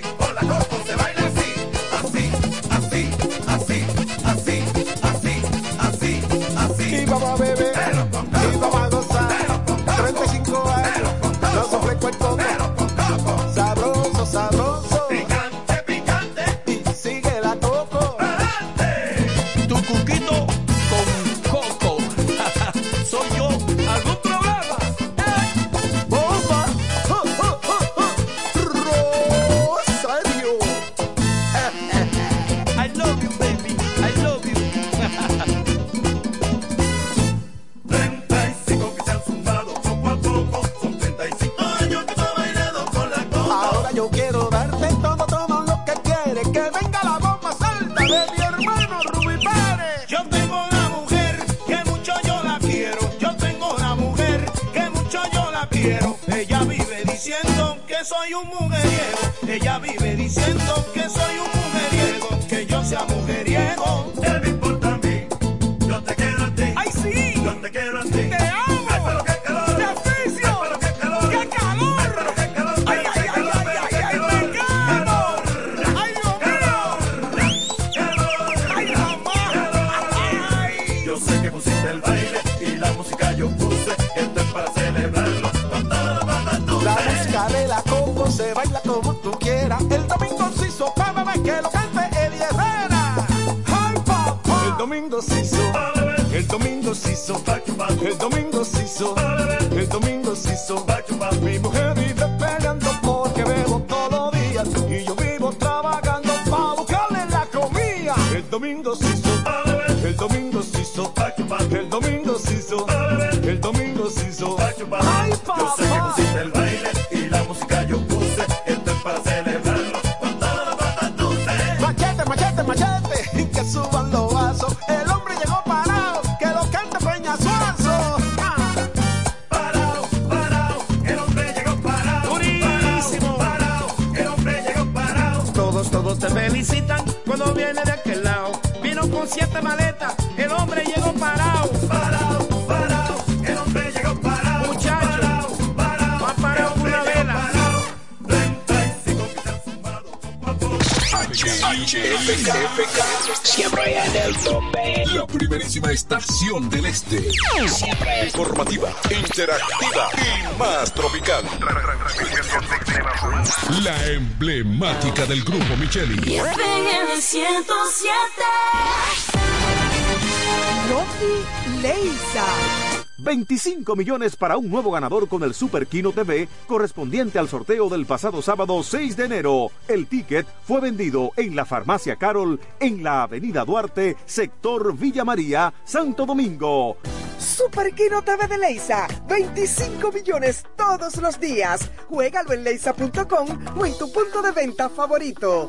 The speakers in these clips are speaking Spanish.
con la coco del grupo Micheli. FM 107. Loki Leisa. 25 millones para un nuevo ganador con el Super Kino TV correspondiente al sorteo del pasado sábado 6 de enero. El ticket fue vendido en la farmacia Carol en la avenida Duarte, sector Villa María, Santo Domingo. Super Kino TV de Leisa. 25 millones todos los días. Juégalo en leisa.com o en tu punto de venta favorito.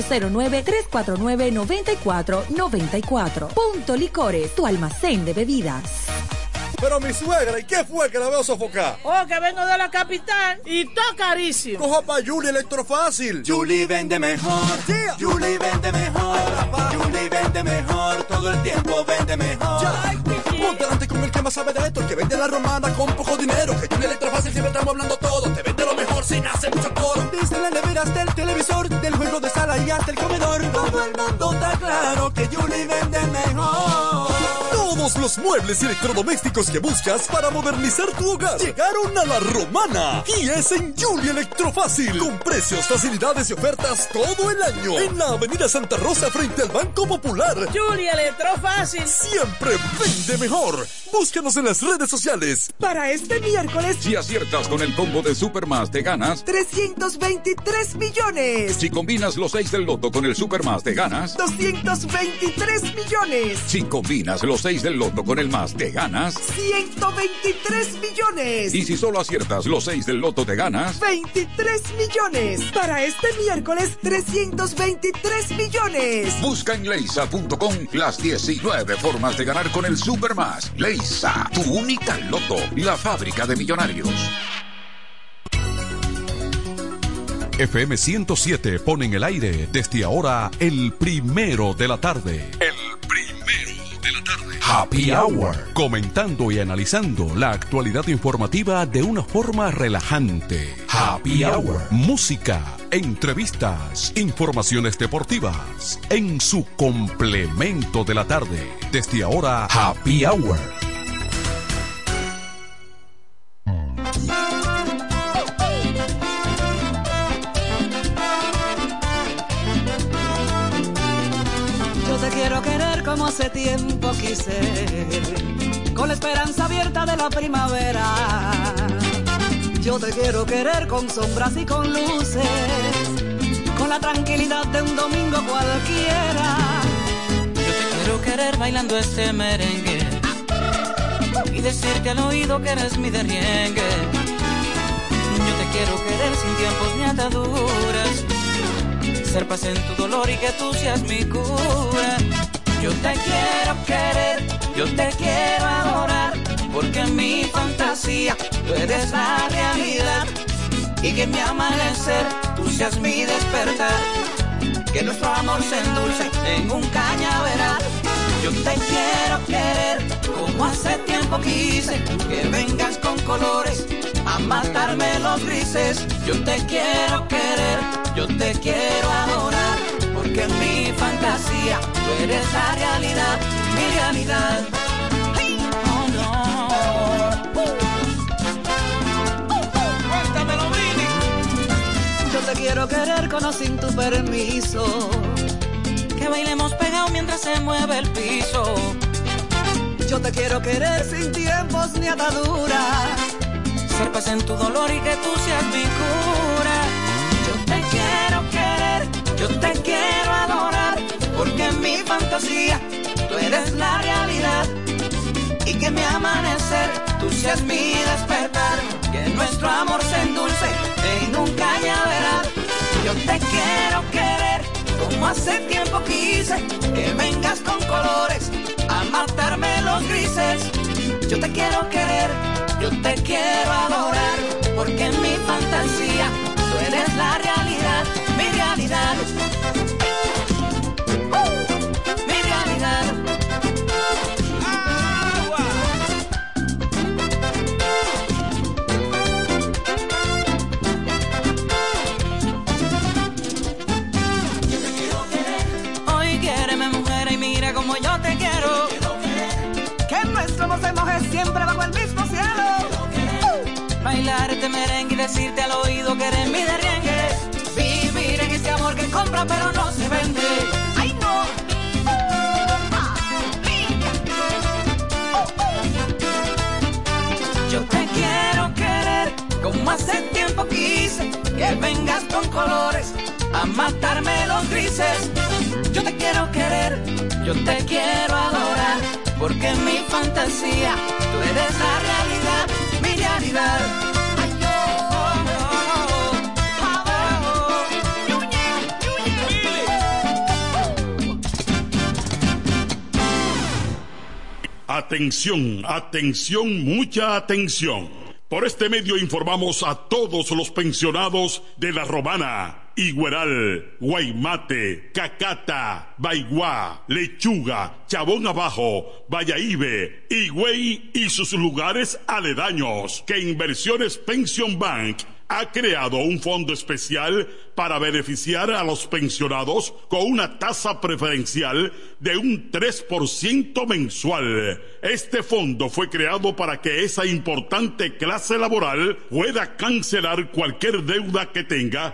809-349-9494. Punto Licores, tu almacén de bebidas. Pero mi suegra, ¿y qué fue que la veo sofocar? Oh, que vengo de la capital y todo carísimo. Coja pa' Julie Electrofácil. Julie vende mejor. Julie vende mejor. Julie vende mejor. Todo el tiempo vende mejor. Ponte delante con el que más sabe de esto, el que vende la romana con poco dinero. Que Julie Electrofácil siempre estamos hablando todo. Te vende lo mejor sin hacer mucho coro. Desde las neveras del televisor, del juego de sala y ante el comedor. Todo el mundo está claro que Julie vende mejor. Todos todos los muebles y electrodomésticos que buscas para modernizar tu hogar llegaron a la romana y es en Julia Electrofácil con precios, facilidades y ofertas todo el año en la avenida Santa Rosa frente al Banco Popular. Julia Electrofácil. Siempre vende mejor. Búscanos en las redes sociales. Para este miércoles, Si aciertas con el combo de Supermas, te ganas. 323 millones. Si combinas los 6 del loto con el Supermas, te ganas. 223 millones. Si combinas los 6 del loto con el más, te ganas. 123 millones. Y si solo aciertas los 6 del loto, te ganas. 23 millones. Para este miércoles, 323 millones. Busca en leisa.com las 19 formas de ganar con el Supermas. Leisa, tu única loto, la fábrica de millonarios. FM 107 pone en el aire desde ahora el primero de la tarde. El primero de la tarde. Happy Hour. Comentando y analizando la actualidad informativa de una forma relajante. Happy Hour. Música, entrevistas, informaciones deportivas. En su complemento de la tarde. Desde ahora, Happy Hour. Yo te quiero querer como hace tiempo quise, con la esperanza abierta de la primavera. Yo te quiero querer con sombras y con luces, con la tranquilidad de un domingo cualquiera. Yo te quiero querer bailando este merengue y decirte al oído que eres mi derriengue. Yo te quiero querer sin tiempos ni ataduras, ser paz en tu dolor y que tú seas mi cura. Yo te quiero querer, yo te quiero adorar, porque en mi fantasía tú eres la realidad y que mi amanecer tú seas mi despertar. Que nuestro amor se endulce en un cañaveral. Yo te quiero querer como hace tiempo quise, que vengas con colores a matarme los grises. Yo te quiero querer, yo te quiero adorar, porque en mi fantasía tú eres la realidad, mi realidad. Quiero querer con o sin tu permiso. Que bailemos pegados mientras se mueve el piso. Yo te quiero querer sin tiempos ni ataduras. Ser paz en tu dolor y que tú seas mi cura. Yo te quiero querer, yo te quiero adorar, porque en mi fantasía tú eres la realidad. Y que mi amanecer tú seas mi despertar, que nuestro amor se endulce en un cañaveral. Yo te quiero querer como hace tiempo quise, que vengas con colores a matarme los grises. Yo te quiero querer, yo te quiero adorar, porque en mi fantasía tú eres la realidad, mi realidad. Bailarte merengue y decirte al oído que eres mi derriengue. Vivir en este amor que compra pero no se vende. ¡Ay, no! Yo te quiero querer como hace tiempo quise. Que vengas con colores a matarme los grises. Yo te quiero querer, yo te quiero adorar. Porque en mi fantasía tú eres la realidad, mi realidad. Atención, atención, mucha atención. Por este medio informamos a todos los pensionados de La Romana, Igueral, Guaymate, Cacata, Baigua, Lechuga, Chabón Abajo, Vallaíbe, Higüey y sus lugares aledaños que Inversiones Pension Bank ha creado un fondo especial para beneficiar a los pensionados con una tasa preferencial de un 3% mensual. Este fondo fue creado para que esa importante clase laboral pueda cancelar cualquier deuda que tenga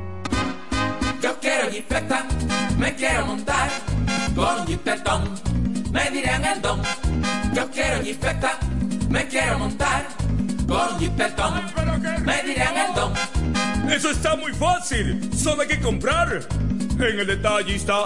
Quiero jipeta, me quiero montar con jipetón. Me dirán el don. Yo quiero jipeta, me quiero montar con jipetón. Me dirán el don. Eso está muy fácil. Solo hay que comprar. En el detallista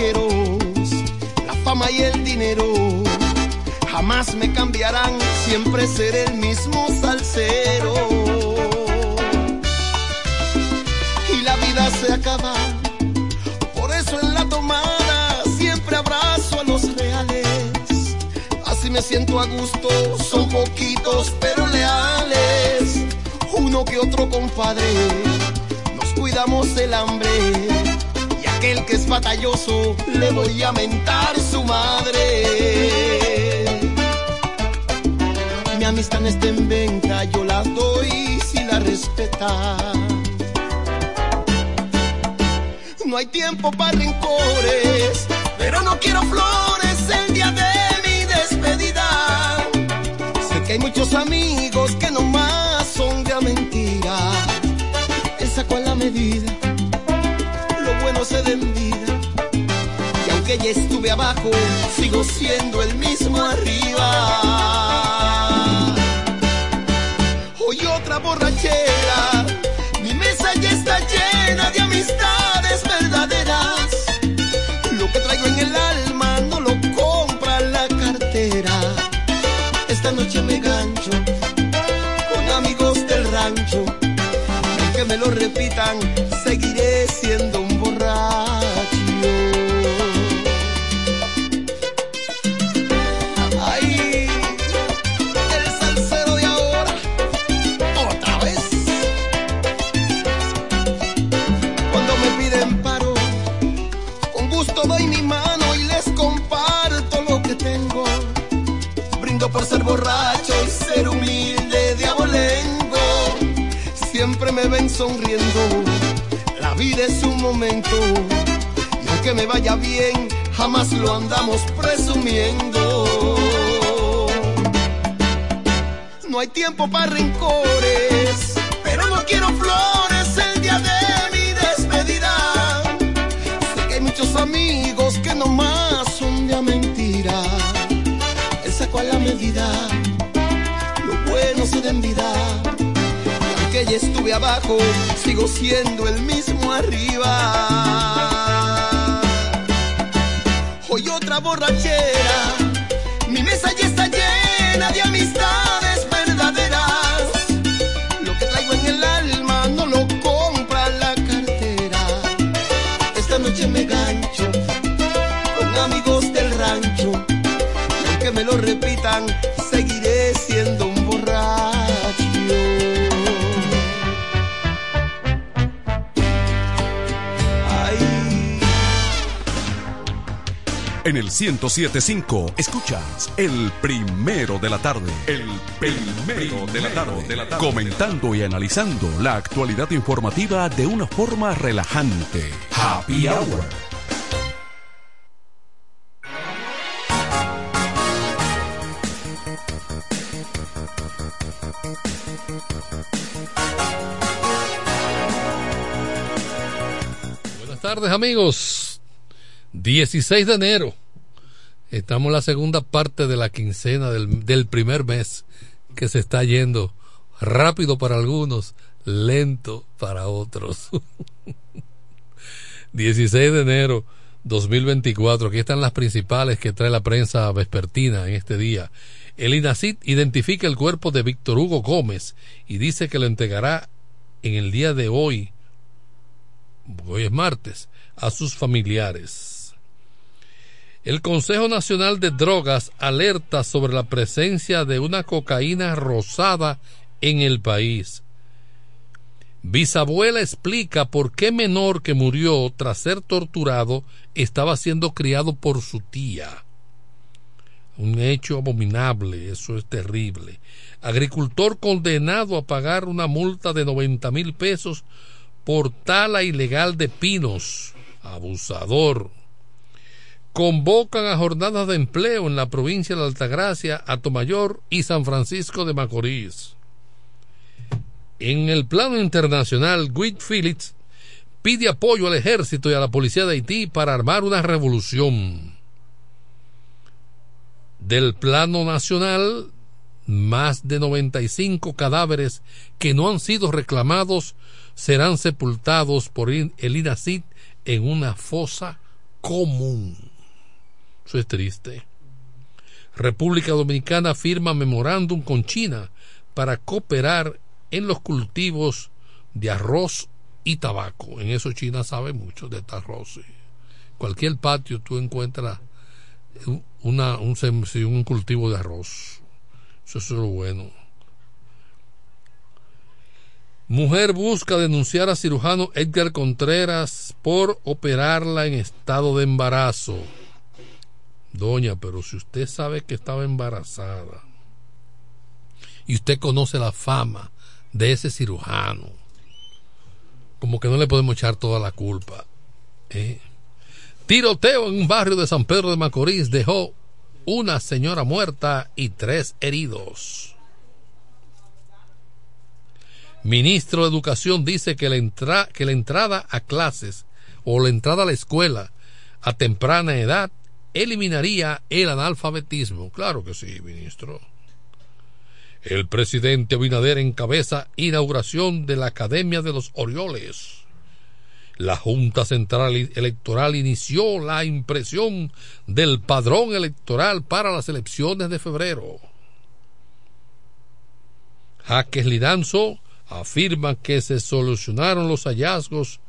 Pasajeros, la fama y el dinero. Jamás me cambiarán, siempre seré el mismo salsero. Y la vida se acaba, por eso en la tomada siempre abrazo a los reales. Así me siento a gusto, son poquitos pero leales. Uno que otro compadre, nos cuidamos del hambre. Aquel que es batalloso, le voy a mentar su madre. Mi amistad no está en venta, yo la doy si la respetan. No hay tiempo para rencores, pero no quiero flores el día de mi despedida. Sé que hay muchos amigos que nomás son de mentira. Él sacó la medida, vida. Y aunque ya estuve abajo, sigo siendo el mismo arriba. Hoy otra borrachera, mi mesa ya está llena de amistades verdaderas. Lo que traigo en el alma no lo compra la cartera. Esta noche me gancho con amigos del rancho. Aunque me lo repitan, seguiré siendo momento. Y aunque me vaya bien, jamás lo andamos presumiendo. No hay tiempo para rencores, pero no quiero flores el día de mi despedida. Sé que hay muchos amigos que nomás son de mentira. Él sacó a la medida, lo bueno se da en vida. Y aunque ya estuve abajo, sigo siendo el mismo arriba. Hoy otra borrachera, mi mesa ya está llena de amistades el 1075 escuchas el primero de la tarde. El primero de la tarde. De la tarde. Comentando y analizando la actualidad informativa de una forma relajante. Happy Hour. Buenas tardes amigos. 16 de enero. Estamos en la segunda parte de la quincena del, primer mes que se está yendo rápido para algunos, lento para otros. 16 de enero 2024. Aquí están las principales que trae la prensa vespertina en este día. El INACID identifica el cuerpo de Víctor Hugo Gómez y dice que lo entregará en el día de hoy, hoy es martes, a sus familiares. El Consejo Nacional de Drogas alerta sobre la presencia de una cocaína rosada en el país. Bisabuela explica por qué menor que murió tras ser torturado estaba siendo criado por su tía. Un hecho abominable, eso es terrible. Agricultor condenado a pagar una multa de 90 mil pesos por tala ilegal de pinos. Abusador. Convocan a jornadas de empleo en la provincia de Altagracia, Atomayor y San Francisco de Macorís. En el plano internacional, Guy Phillips pide apoyo al ejército y a la policía de Haití para armar una revolución. Del plano nacional, más de 95 cadáveres que no han sido reclamados serán sepultados por el INACID en una fosa común. Eso es triste. República Dominicana firma memorándum con China para cooperar en los cultivos de arroz y tabaco. En eso China sabe mucho de este arroz. Cualquier patio tú encuentras un, un cultivo de arroz. Eso es lo bueno. Mujer busca denunciar a cirujano Edgar Contreras por operarla en estado de embarazo. Doña, pero si usted sabe que estaba embarazada y usted conoce la fama de ese cirujano, como que no le podemos echar toda la culpa. ¿eh? Tiroteo en un barrio de San Pedro de Macorís dejó una señora muerta y tres heridos. Ministro de Educación dice que la, que la entrada a clases o la entrada a la escuela a temprana edad eliminaría el analfabetismo. Claro que sí, ministro. El presidente Abinader encabeza inauguración de la Academia de los Orioles. La Junta Central Electoral inició la impresión del padrón electoral para las elecciones de febrero. Jaques Lidanzo afirma que se solucionaron los hallazgos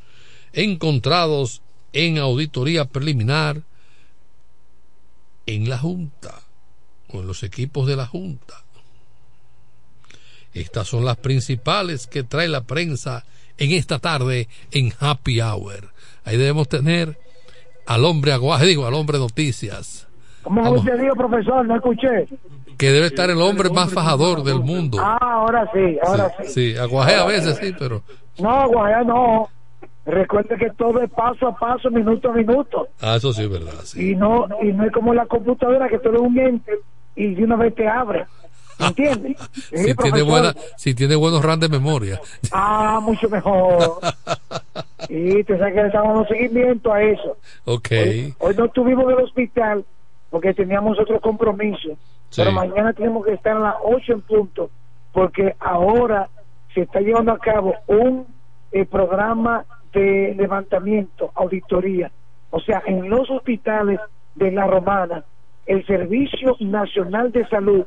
encontrados en auditoría preliminar en la Junta o en los equipos de la Junta. Estas son las principales que trae la prensa en esta tarde en Happy Hour. Ahí debemos tener al hombre aguaje, digo, al hombre noticias. ¿Cómo usted dijo, profesor? No escuché. Que debe estar el hombre más fajador del mundo. Ah, ahora sí, ahora sí. Sí, aguaje a veces sí, pero... No, aguaje no. Recuerde que todo es paso a paso, minuto a minuto. Ah, eso sí es verdad. Sí. Y no y no es como la computadora que todo es un ente y de una vez te abre. ¿Entiendes? si, tiene buena, si tiene buenos RAM de memoria. Ah, mucho mejor. y te sabes que le estamos dando seguimiento a eso. Ok. Hoy, hoy, no estuvimos en el hospital porque teníamos otro compromiso. Sí. Pero mañana tenemos que estar a las 8 en punto porque ahora se está llevando a cabo un eh, programa de levantamiento, auditoría. O sea, en los hospitales de la Romana, el Servicio Nacional de Salud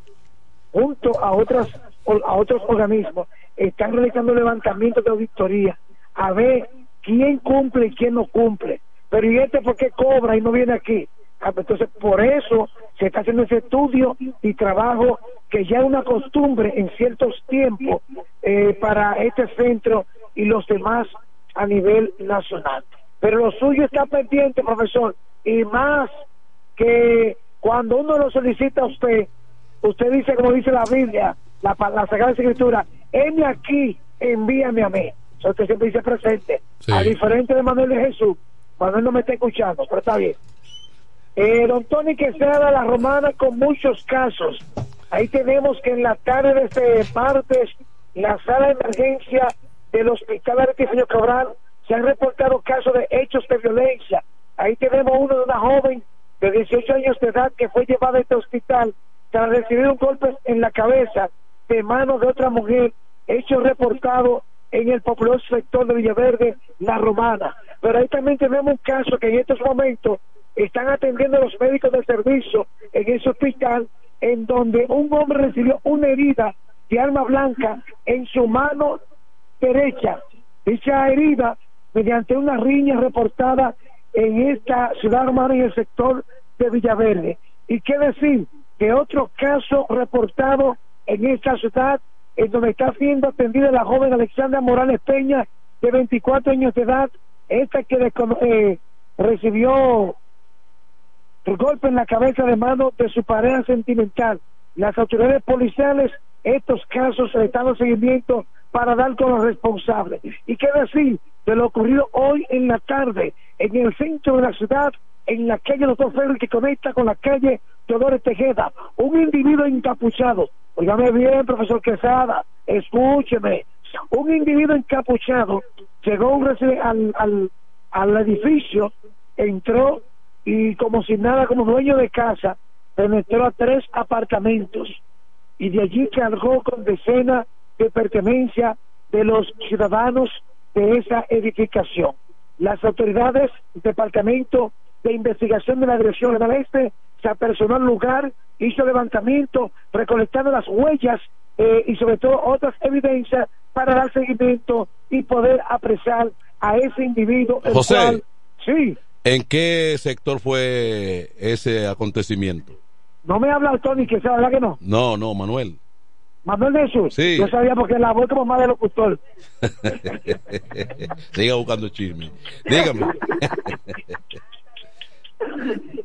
junto a otras a otros organismos están realizando levantamientos de auditoría a ver quién cumple y quién no cumple pero y este por qué cobra y no viene aquí entonces por eso se está haciendo ese estudio y trabajo que ya es una costumbre en ciertos tiempos eh, para este centro y los demás a nivel nacional pero lo suyo está pendiente profesor y más que cuando uno lo solicita a usted, usted dice, como dice la Biblia, la, la Sagrada Escritura, heme aquí, envíame a mí. Eso usted siempre dice presente. A diferente de Manuel de Jesús, Manuel no me está escuchando, pero está bien. Eh, don Tony Quesada, la romana, con muchos casos. Ahí tenemos que en la tarde de este martes, la sala de emergencia del Hospital Artificio Cabral, se han reportado casos de hechos de violencia. Ahí tenemos uno de una joven de 18 años de edad que fue llevada a este hospital tras recibir un golpe en la cabeza de manos de otra mujer, hecho reportado en el popular sector de Villaverde, La Romana. Pero ahí también tenemos un caso que en estos momentos están atendiendo los médicos del servicio en ese hospital, en donde un hombre recibió una herida de arma blanca en su mano derecha. Dicha herida, mediante una riña reportada en esta ciudad romana en el sector de Villaverde. Y qué decir que otro caso reportado en esta ciudad, en donde está siendo atendida la joven Alexandra Morales Peña, de 24 años de edad, esta que eh, recibió el golpe en la cabeza de mano de su pareja sentimental. Las autoridades policiales, estos casos están dando seguimiento para dar con los responsables. ¿Y qué decir de lo ocurrido hoy en la tarde en el centro de la ciudad, en la calle Doctor Ferri que conecta con la calle Teodoro Tejeda? Un individuo encapuchado, oígame bien, profesor Quesada, escúcheme, un individuo encapuchado llegó al, al, al edificio, entró y como si nada, como dueño de casa, penetró a tres apartamentos y de allí cargó con decenas de pertenencia de los ciudadanos de esa edificación. Las autoridades, el Departamento de Investigación de la Dirección General Este, se apersonó al lugar, hizo levantamiento, recolectando las huellas eh, y sobre todo otras evidencias para dar seguimiento y poder apresar a ese individuo. el José. cual- sí, ¿En qué sector fue ese acontecimiento? no me habla Tony, que sea verdad que no. No, no, Manuel. Manuel de Jesús, Sí. yo sabía porque la voz como más de locutor. Siga buscando chisme. Dígame.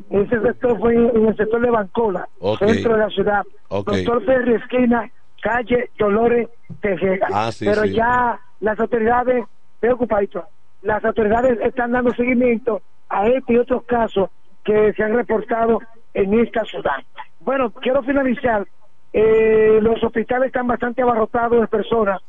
Ese sector fue en el sector de Bancola, Ok. centro de la ciudad. Doctor Ferri, esquina, calle Dolores Tejeda. Ah, sí, Pero sí. ya las autoridades, estoy ocupadito, las autoridades están dando seguimiento a este y otros casos que se han reportado en esta ciudad. Bueno, quiero finalizar. Eh, los hospitales están bastante abarrotados de personas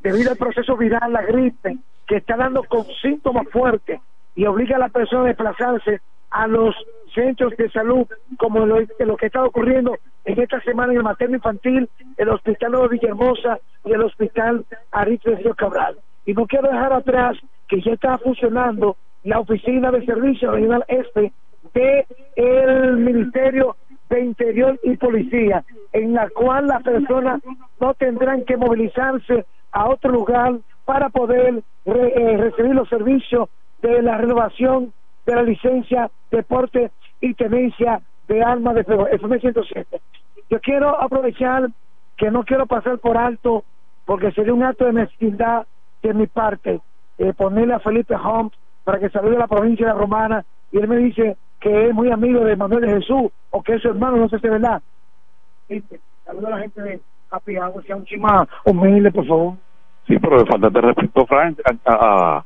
debido al proceso viral, la gripe, que está dando con síntomas fuertes y obliga a la persona a desplazarse a los centros de salud, como lo, que está ocurriendo en esta semana en el materno infantil, el Hospital Nueva Villahermosa y el Hospital Aritz Río Cabral. Y no quiero dejar atrás que ya está funcionando la Oficina de Servicio Regional Este de el Ministerio de Interior y Policía, en la cual las personas no tendrán que movilizarse a otro lugar para poder eh, recibir los servicios de la renovación de la licencia de porte y tenencia de armas de fuego, FM 107. Yo quiero aprovechar que no quiero pasar por alto, porque sería un acto de mezquindad de mi parte, eh, ponerle a Felipe Hunt para que salude a la provincia de la Romana, y él me dice que es muy amigo de Manuel de Jesús, o que es su hermano, no sé si es verdad. Saluda a la gente de Happy Hour, sea un chima humilde, por favor. Sí, pero falta de respeto, Frank. A, a- a-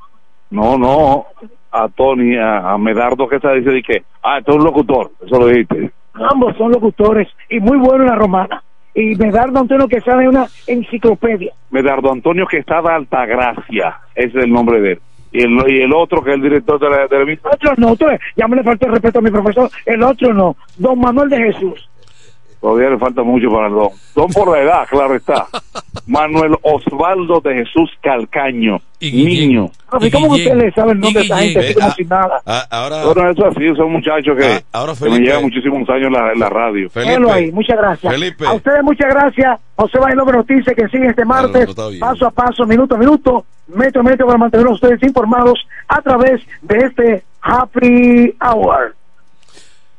no, no, a Tony, a, a Medardo que se dice de que, ah, esto es un locutor, eso lo dijiste. Ambos son locutores y muy buenos en la romana. Y Medardo Antonio que sabe una enciclopedia. Medardo Antonio que está de Altagracia, ese es el nombre de él. Y el, y el otro que es el director de la, de la emisora. Otro no, otro, ya me le falta el respeto a mi profesor. El otro no, don Manuel de Jesús. Todavía le falta mucho para el don. Don por la edad, claro está. Manuel Osvaldo de Jesús Calcaño, niño. ¿cómo que usted le sabe el nombre de esa gente así como si nada? Ah, ahora, Bueno, eso así, son muchachos que, ahora que me Felipe. llevan muchísimos años en la, en la radio. Déjelo ahí, muchas gracias. Felipe. A ustedes muchas gracias. José Bailón Noticias que sigue este martes, está paso a paso, minuto a minuto, metro a metro para mantener a ustedes informados a través de este Happy Hour.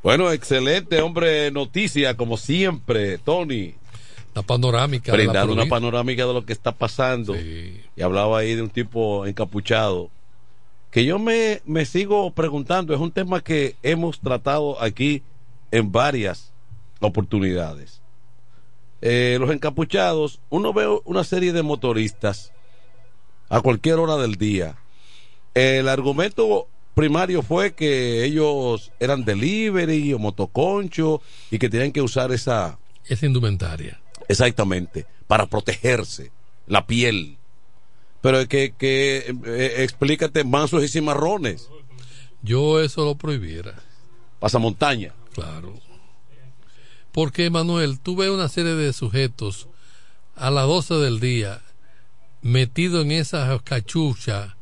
Bueno, excelente, hombre, noticia, como siempre, Tony. La panorámica. Brindando una panorámica de lo que está pasando. Y hablaba ahí de un tipo encapuchado. Que yo me, me sigo preguntando, es un tema que hemos tratado aquí en varias oportunidades. Eh, los encapuchados, uno ve una serie de motoristas a cualquier hora del día. El argumento primario fue que ellos eran delivery o motoconcho y que tenían que usar esa... Esa indumentaria. Exactamente, para protegerse la piel. Pero que, que eh, explícate mansos y cimarrones. Yo eso lo prohibiera. Pasamontaña. Claro. Porque, Manuel, tú ves una serie de sujetos a las 12 del día metido en esa cachucha,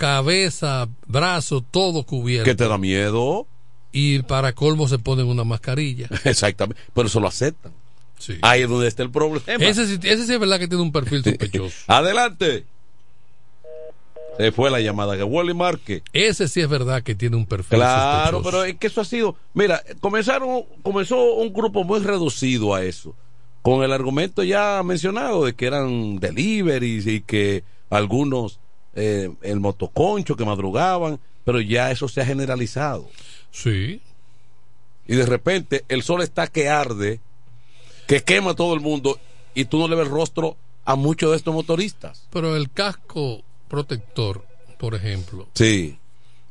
cabeza, brazo, todo cubierto. ¿Qué te da miedo? Y para colmo se ponen una mascarilla. Exactamente, pero eso lo aceptan. Sí. Ahí es donde está el problema. Ese, sí- ese sí es verdad que tiene un perfil sospechoso. Adelante. Se fue la llamada que Wally Marque. Ese sí es verdad que tiene un perfil Claro, sospechoso. pero es que eso ha sido. Mira, comenzaron, comenzó un grupo muy reducido a eso, con el argumento ya mencionado de que eran deliveries y que algunos, eh, el motoconcho que madrugaban, pero ya eso se ha generalizado. Sí. Y de repente el sol está que arde, que quema a todo el mundo y tú no le ves el rostro a muchos de estos motoristas. Pero el casco protector, por ejemplo, Sí.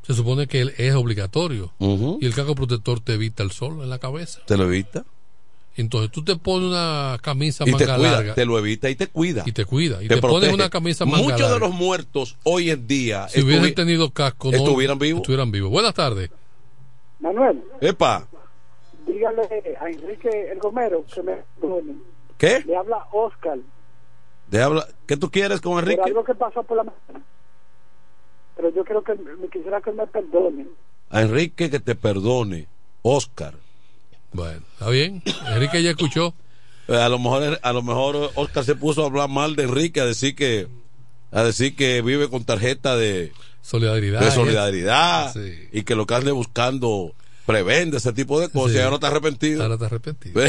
se supone que él es obligatorio. Y el casco protector te evita el sol en la cabeza. ¿Te lo evita? Entonces tú te pones una camisa Y te manga cuida, larga te lo evita y te cuida. y te cuida. Y te, pones una camisa manga Muchos larga. de los muertos hoy en día si hubiesen estuvi- tenido casco, no estuvieran vivos. Estuvieran vivos. Buenas tardes. Manuel, Epa, dígale a Enrique El Gomero que me perdone. ¿qué? Le habla Oscar De habla, ¿Qué tú quieres con por Enrique? algo que pasó por la mañana. Pero yo quiero que me quisiera que me perdone. A Enrique que te perdone. Oscar. Bueno, está bien. Enrique ya escuchó. Eh, A lo mejor, a lo mejor Oscar se puso a hablar mal de Enrique, a decir que, a decir que vive con tarjeta de, Solidaridad. de ¿eh? solidaridad Sí. y que lo que ande buscando prevende ese tipo de cosas Sí. y ahora está arrepentido. Ahora te arrepentido.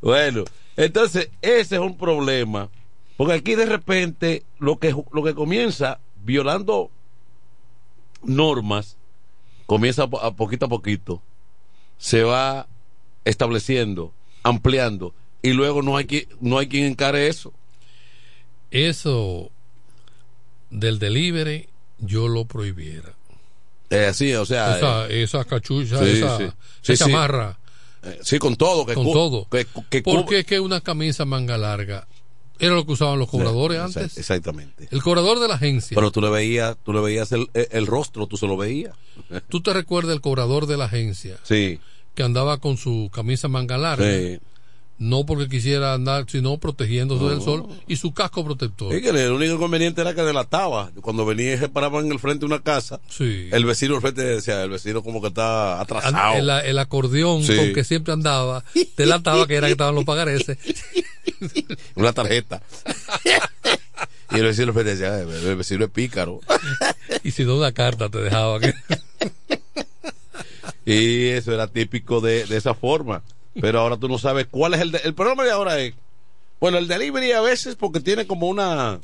Bueno, entonces ese es un problema, porque aquí de repente lo que lo que comienza violando normas comienza a, po- a poquito a poquito, se va estableciendo, ampliando y luego no hay que no hay quien encare eso. Eso del delivery yo lo prohibiera. Eh, así, o sea, esa, eh, esa cachucha, sí, esa, sí. Sí, esa sí. chamarra, eh, sí con todo, que con todo. que, que Porque es que una camisa manga larga era lo que usaban los cobradores antes. Exactamente. El cobrador de la agencia. Pero tú le veías, tú le veías el, el- el rostro, tú se lo veías. ¿Tú te recuerdas el cobrador de la agencia Sí, que andaba con su camisa manga larga? sí. No porque quisiera andar, sino protegiéndose del sol y su casco protector. Es que el único inconveniente era que delataba. Cuando venía y se paraba en el frente de una casa, Sí. el vecino al frente decía, el vecino como que está atrasado. El, el acordeón Sí. con que siempre andaba, delataba que era que estaban los pagareces. Una tarjeta. y el vecino al frente decía, "Ay, el vecino es pícaro. y si no una carta te dejaba que y eso era típico de, de esa forma. Pero ahora tú no sabes cuál es el... de- el problema de ahora es, bueno, el delivery a veces porque tiene como una...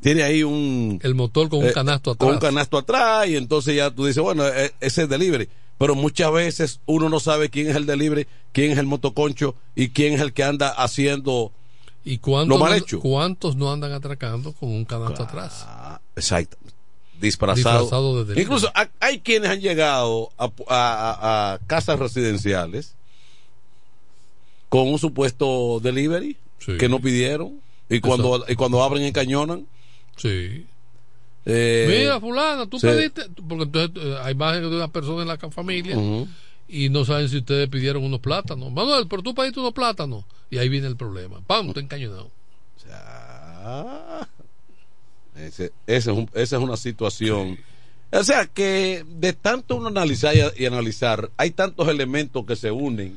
Tiene ahí un... el motor con un eh, canasto con atrás. un canasto atrás y entonces ya tú dices, bueno, eh, ese es delivery. Pero muchas veces uno no sabe quién es el delivery, quién es el motoconcho y quién es el que anda haciendo ¿Y cuántos, no- cuántos no andan atracando con un canasto atrás? Exacto. Disfrazado. Disfrazado de delivery. Incluso ha- hay quienes han llegado a, a- casas residenciales con un supuesto delivery Sí. que no pidieron y cuando, y cuando abren encañonan. Sí. Eh, Mira, fulana, tú sí. pediste, porque entonces eh, hay imágenes de una persona en la familia y no saben si ustedes pidieron unos plátanos. Manuel, pero tú pediste unos plátanos. Y ahí viene el problema. ¡Pam! Te encañonado. Ah, ese- ese es un- esa es una situación. O sea que de tanto uno analizar y, y analizar, hay tantos elementos que se unen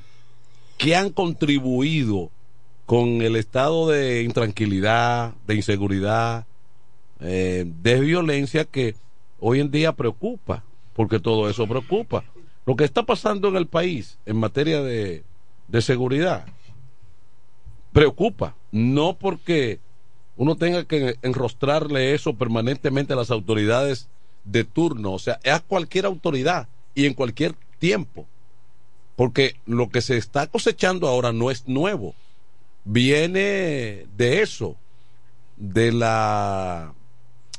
que han contribuido con el estado de intranquilidad, de inseguridad, eh, de violencia que hoy en día preocupa, porque todo eso preocupa. Lo que está pasando en el país en materia de, de seguridad preocupa, no porque uno tenga que enrostrarle eso permanentemente a las autoridades de turno, o sea, a cualquier autoridad y en cualquier tiempo. Porque lo que se está cosechando ahora no es nuevo, viene de eso, de la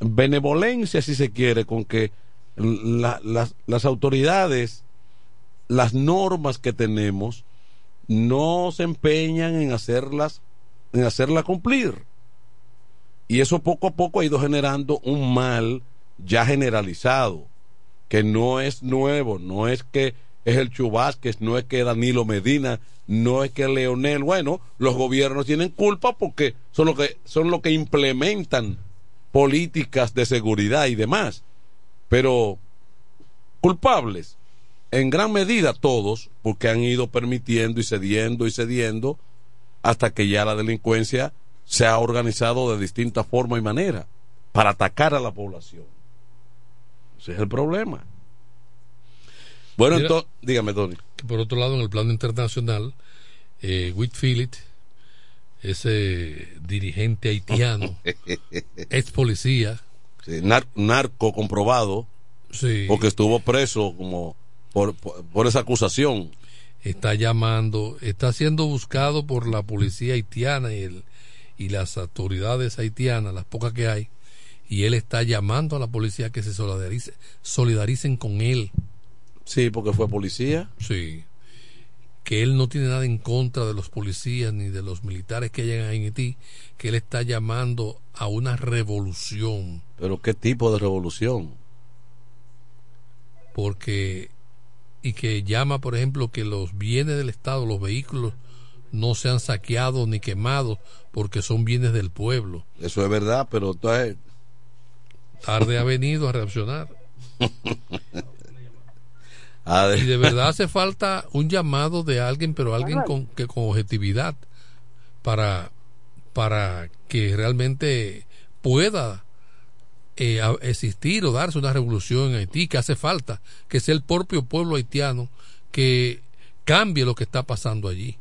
benevolencia, si se quiere, con que la- las, las autoridades, las normas que tenemos, no se empeñan en hacerlas, en hacerla cumplir. Y eso poco a poco ha ido generando un mal ya generalizado, que no es nuevo, no es que es el Chubásquez, no es que Danilo Medina, no es que Leonel, bueno, los gobiernos tienen culpa porque son los que son los que implementan políticas de seguridad y demás. Pero culpables en gran medida todos porque han ido permitiendo y cediendo y cediendo hasta que ya la delincuencia se ha organizado de distintas formas y maneras para atacar a la población. Ese es el problema. Bueno, Mira, entonces, dígame, Tony. que por otro lado, en el plano internacional, eh, Whitfield, ese dirigente haitiano, ex policía, Sí, nar- narco comprobado, Sí. porque estuvo preso como por, por, por esa acusación. está llamando, está siendo buscado por la policía haitiana y, el, y las autoridades haitianas, las pocas que hay, y él está llamando a la policía que se solidarice, solidaricen con él. Sí, porque fue policía. Sí. Que él no tiene nada en contra de los policías ni de los militares que llegan a Haití, que él está llamando a una revolución. Pero ¿qué tipo de revolución? porque y que llama por ejemplo que los bienes del estado los vehículos no sean saqueados ni quemados porque son bienes del pueblo. Eso es verdad, pero entonces tarde ha venido a reaccionar. Y de verdad hace falta un llamado de alguien pero alguien con que con objetividad para para que realmente pueda eh, existir o darse una revolución en Haití que hace falta que sea el propio pueblo haitiano que cambie lo que está pasando allí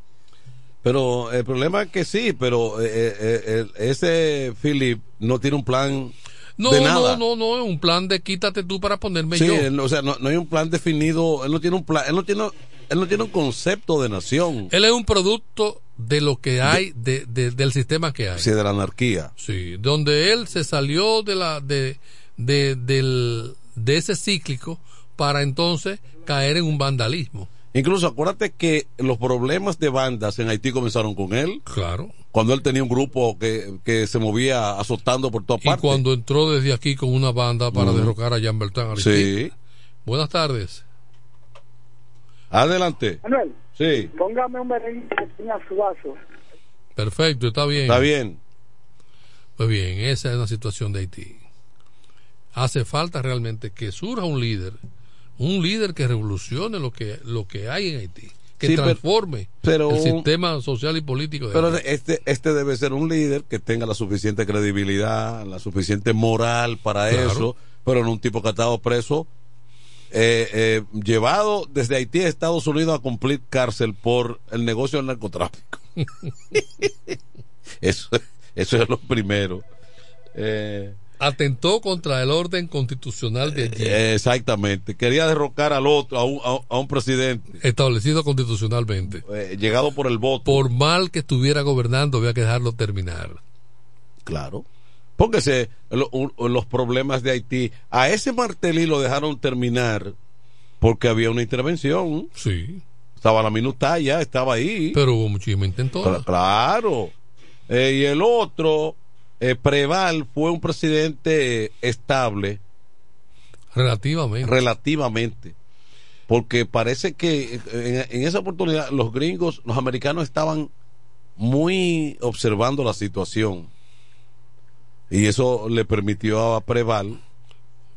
Pero el problema es que sí, pero eh, eh, eh, ese Philip no tiene un plan no de no nada. no no es un plan de quítate tú para ponerme sí, yo él- o sea, no, no hay un plan definido, él no tiene un plan, él no tiene, él no tiene un concepto de nación, él es un producto de lo que hay de, de- del sistema que hay sí, de la anarquía. Sí, donde él se salió de la de, de, del, de ese cíclico para entonces caer en un vandalismo. Incluso acuérdate que los problemas de bandas en Haití comenzaron con él. Claro. Cuando él tenía un grupo que, que se movía azotando por todas Y partes. cuando entró desde aquí con una banda para derrocar a Jean Bertrand Aristide. Sí. Buenas tardes. Adelante. Manuel, Sí, póngame un merengue que tenga suazo. Perfecto, está bien. está bien. Pues bien, esa es la situación de Haití. Hace falta realmente que surja un líder, un líder que revolucione lo que, lo que hay en Haití, que Sí, pero- transforme pero- el sistema social y político de Pero Haití. este, este debe ser un líder que tenga la suficiente credibilidad, la suficiente moral para Claro. eso, pero no un tipo que ha estado preso, eh, eh, llevado desde Haití a Estados Unidos a cumplir cárcel por el negocio del narcotráfico. eso, eso es lo primero. Eh, Atentó contra el orden constitucional de allí, eh, exactamente. Quería derrocar al otro, a un, a- un presidente, establecido constitucionalmente. eh, llegado por el voto. Por mal que estuviera gobernando, había que dejarlo terminar. Claro. Póngase lo- los problemas de Haití. A ese Martelly lo dejaron terminar porque había una intervención. Sí. Estaba la minuta ya, estaba ahí. Pero hubo muchísima intentora. Cla- Claro. Eh, y el otro, eh, Preval, fue un presidente estable Relativamente. relativamente. Porque parece que en, en esa oportunidad los gringos, los americanos estaban muy observando la situación. Y eso le permitió a Preval.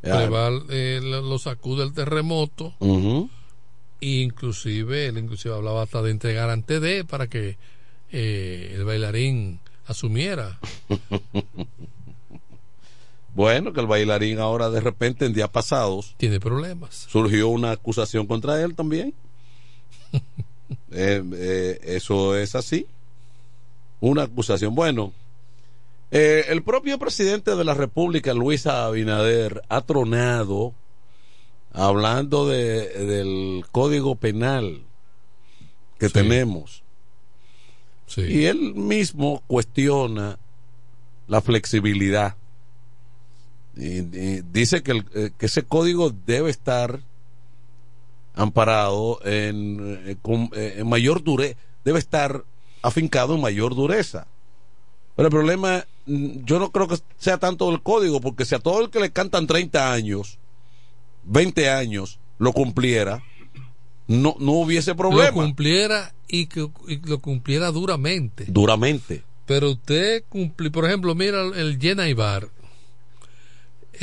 eh, Preval eh, lo sacó del terremoto. E inclusive, él inclusive hablaba hasta de entregar ante de para que eh, el bailarín asumiera. Bueno, que el bailarín ahora de repente en días pasados Tiene problemas. surgió una acusación contra él también. Eh, eh, eso es así. Una acusación. Bueno, Eh, el propio presidente de la República, Luis Abinader, ha tronado hablando de, del código penal que tenemos. Y él mismo cuestiona la flexibilidad. Y, y dice que, el- eh, que ese código debe estar amparado en, eh, eh, en mayor dureza, debe estar afincado en mayor dureza. Pero el problema, mm, yo no creo que sea tanto el código, porque si a todo el que le cantan 30 años, 20 años, lo cumpliera, no, no hubiese Lo problema. cumpliera y que y lo cumpliera duramente. Duramente. Pero usted cumple, por ejemplo, mira el Jenna Ibar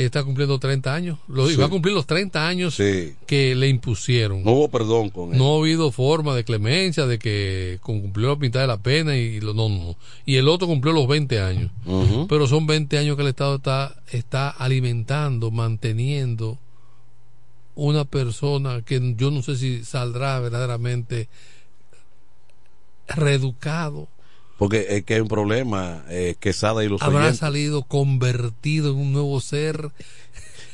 está cumpliendo 30 años. Lo, Sí. Iba a cumplir los 30 años que le impusieron. No hubo perdón con él. No ha habido forma de clemencia de que cumplió la mitad de la pena y lo no, no. Y el otro cumplió los 20 años. Pero son 20 años que el Estado está, está alimentando, manteniendo una persona que yo no sé si saldrá verdaderamente reeducado. Porque es que hay un problema, eh, Quesada y los Habrá oyentes. salido convertido en un nuevo ser.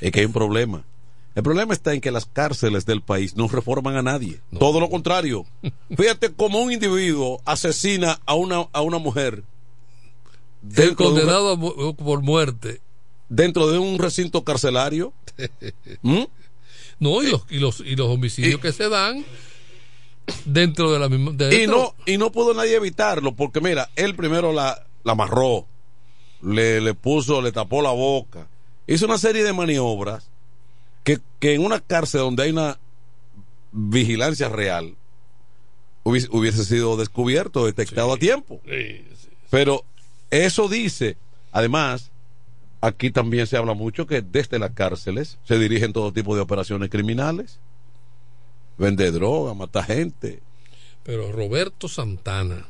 Es que hay un problema. El problema está en que las cárceles del país no reforman a nadie. Todo lo contrario. Fíjate cómo un individuo asesina a una, a una mujer El dentro de, un, condenado por muerte. dentro de un recinto carcelario. ¿Mm? No, y los, y los, y los homicidios que se dan dentro de la misma. Y no, y no pudo nadie evitarlo, porque mira, él primero la, la amarró, le, le puso, le tapó la boca, hizo una serie de maniobras que, que en una cárcel donde hay una vigilancia real hubiese, hubiese sido descubierto, detectado a tiempo. Pero eso dice, además, aquí también se habla mucho que desde las cárceles se dirigen todo tipo de operaciones criminales. Vende droga, mata gente. Pero Roberto Santana,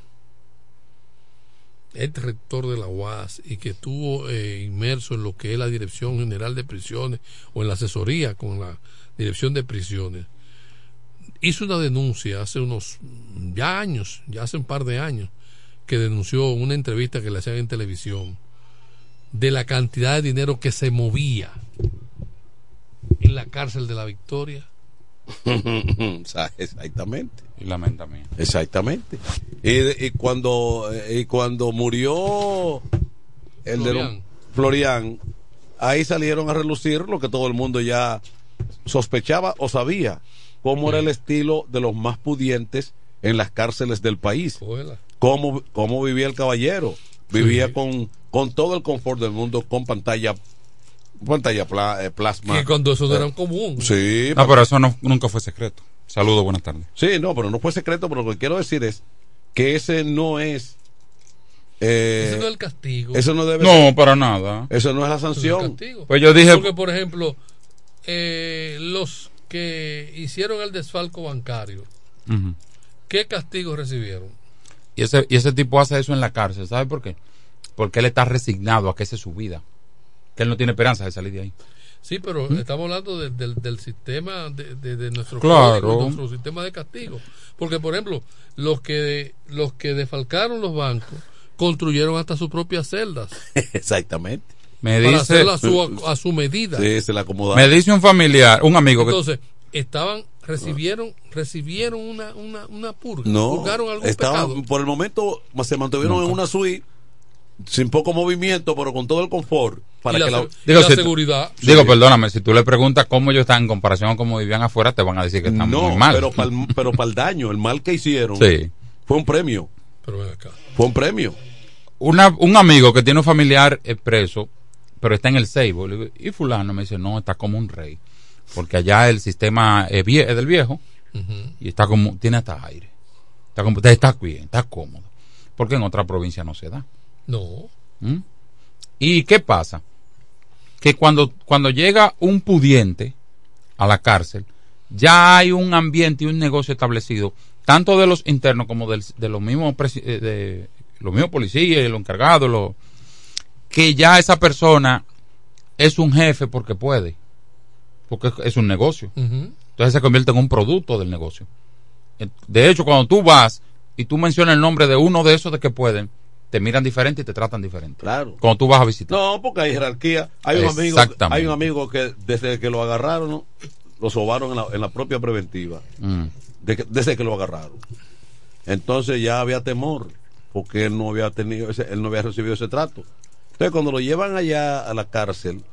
el rector de la UAS y que estuvo eh, inmerso en lo que es la Dirección General de Prisiones o en la asesoría con la Dirección de Prisiones, hizo una denuncia hace unos ya años, ya hace un par de años, que denunció en una entrevista que le hacían en televisión de la cantidad de dinero que se movía en la cárcel de la Victoria. Exactamente. Y lamenta mía. Exactamente. Y, y cuando eh, y cuando murió el de Florian. los- Florian, ahí salieron a relucir lo que todo el mundo ya sospechaba o sabía, cómo era el estilo de los más pudientes en las cárceles del país. Cómo, cómo vivía el caballero. Vivía con, con todo el confort del mundo, con pantalla pantalla pla- eh, plasma. Que cuando eso no Eh, era común. Sí, No, pero eso no, nunca fue secreto. Saludos, buenas tardes. Sí, no, pero no fue secreto, pero lo que quiero decir es que ese no es. eh, Ese no es el castigo. Eso no debe No, ser- para nada. Eso no es la Eso no es sanción. castigo. Pues yo dije- Porque, por ejemplo, eh, los que hicieron el desfalco bancario. ¿qué castigo recibieron? Y ese, y ese tipo hace eso en la cárcel. ¿Sabe por qué? Porque él está resignado a que esa es su vida. Que él no tiene esperanza de salir de ahí. Sí, pero estamos hablando de- del, del sistema de, de- de nuestro Claro. código, nuestro sistema de castigo. Porque, por ejemplo, los que los que defalcaron los bancos construyeron hasta sus propias celdas Exactamente. Me para dice, a su, a su medida. Sí, se la acomodaron. me dice un familiar, un amigo que Entonces, estaban recibieron recibieron una una, una purga, No, purgaron algún estaban, pecado. por el momento se mantuvieron Nunca. en una suite sin poco movimiento, pero con todo el confort. Para la que la, si tú- seguridad. Digo, perdóname, si tú le preguntas cómo ellos están en comparación a cómo vivían afuera, te van a decir que están no, muy mal. pero para el, pero para el daño, el mal que hicieron, Sí. fue un premio. Pero ven acá. Fue un premio. Una, un amigo que tiene un familiar preso, pero está en el Seibo, le digo, y fulano me dice, no, está como un rey. Porque allá el sistema es, vie- es del viejo y está como, tiene hasta aire. Está, como, está bien, está cómodo. Porque en otra provincia no se da. No. ¿Mm? ¿Y qué pasa? Que cuando, cuando llega un pudiente a la cárcel, ya hay un ambiente y un negocio establecido, tanto de los internos como del- de los mismos eh, de los mismos policías, los encargados, los, que ya esa persona es un jefe porque puede, porque es- un negocio. Entonces se convierte en un producto del negocio. De hecho, cuando tú vas y tú mencionas el nombre de uno de esos de que pueden, te miran diferente y te tratan diferente. Claro. Cuando tú vas a visitar. No, porque hay jerarquía. Hay un amigo, hay un amigo que desde que lo agarraron, lo sobaron en la, en la propia preventiva. Mm. de que- desde que lo agarraron. Entonces ya había temor, porque él no había tenido ese- él no había recibido ese trato. Entonces cuando lo llevan allá a la cárcel,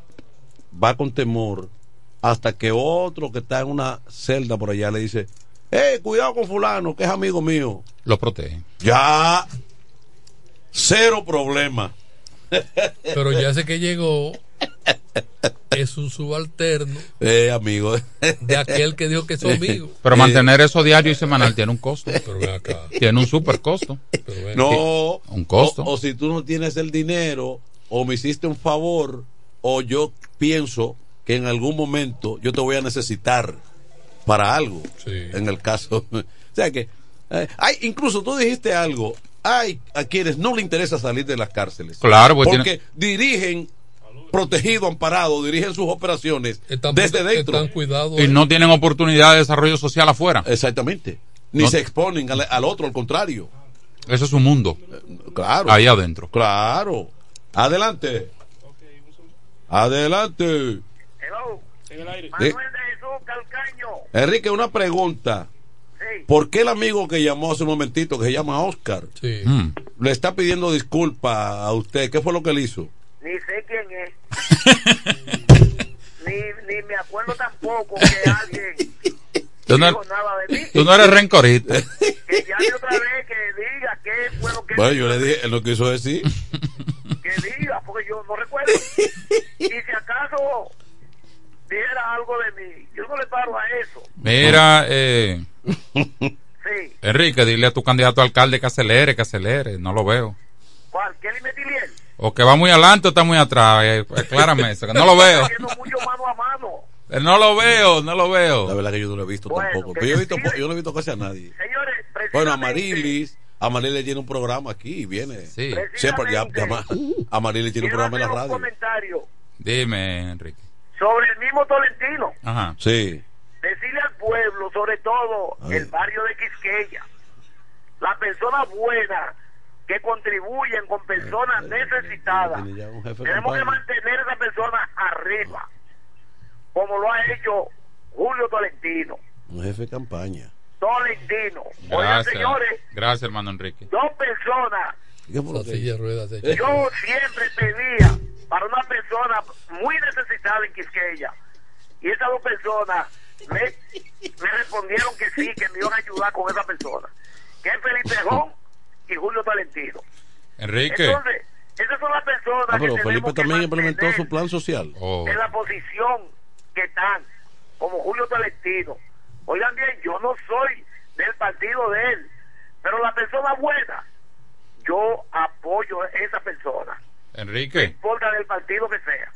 va con temor hasta que otro que está en una celda por allá le dice, eh, cuidado con fulano, que es amigo mío. Lo protegen. Ya, cero problema. Pero ya sé que llegó es un subalterno Eh, amigo. de aquel que dijo que es su amigo. Pero mantener eso diario y semanal tiene un costo. Pero ven acá. Tiene un super costo. No, Un costo. O, o si tú no tienes el dinero, o me hiciste un favor, o yo pienso que en algún momento yo te voy a necesitar para algo. En el caso. o sea que. eh, hay, incluso tú dijiste algo. Hay a quienes no le interesa salir de las cárceles. Claro, porque porque dirigen protegido, amparado, dirigen sus operaciones Están- desde dentro. están cuidados. Y no tienen oportunidad de desarrollo social afuera. Exactamente. Ni No- se exponen al, al otro, al contrario. Eso es un mundo. Claro. Ahí adentro. Claro. Adelante. Adelante. Sí. Enrique, una pregunta. ¿Por qué el amigo que llamó hace un momentito, que se llama Oscar, Mm. le está pidiendo disculpas a usted? ¿Qué fue lo que le hizo? Ni sé quién es. ni, ni me acuerdo tampoco que alguien Tú no, dijo nada de mí. tú no eres rencorista. Que llame otra vez, que diga qué fue lo que Bueno, yo le dije, él no quiso decir. que diga, porque yo no recuerdo. y si acaso dijera algo de mí, yo no le paro a eso. Mira, eh, Sí. Enrique, dile a tu candidato a alcalde que acelere, que acelere. No lo veo. ¿Cuál? ¿Kelly Metiliel? O que va muy adelante o está muy atrás. Eh, aclárame eso, que no lo veo. Haciendo mucho mano a mano. Eh, No lo veo, no lo veo. La verdad que yo no lo he visto Bueno, tampoco. Pero yo, he visto, yo no he visto casi a nadie. Señores, Bueno, Amarilis, Amarilis tiene un programa aquí y viene. Sí. Siempre ya, ya tiene un programa en la un radio. comentario Dime, Enrique. Sobre el mismo Tolentino. Ajá. Sí. Decirle al pueblo, sobre todo Ay. el barrio de Quisqueya, las personas buenas que contribuyen con personas necesitadas, tenemos que mantener a esas personas arriba, como lo ha hecho Julio Tolentino. Un jefe de campaña. Tolentino. Oigan, Gracias. señores, Gracias, hermano Enrique. dos personas ¿Qué fue lo La que silla de ruedas de Yo siempre pedía para una persona muy necesitada en Quisqueya. Y esas dos personas me, me respondieron que sí, que me iban a ayudar con esa persona. Que es Felipe Jón y Julio Talentino. Enrique. Entonces, esas son las personas Ah, pero que Felipe que también implementó su plan social. Oh. en la posición que están, como Julio Talentino. Oigan bien, yo no soy del partido de él, pero la persona buena, yo apoyo a esa persona, no Enrique, importa del partido que sea.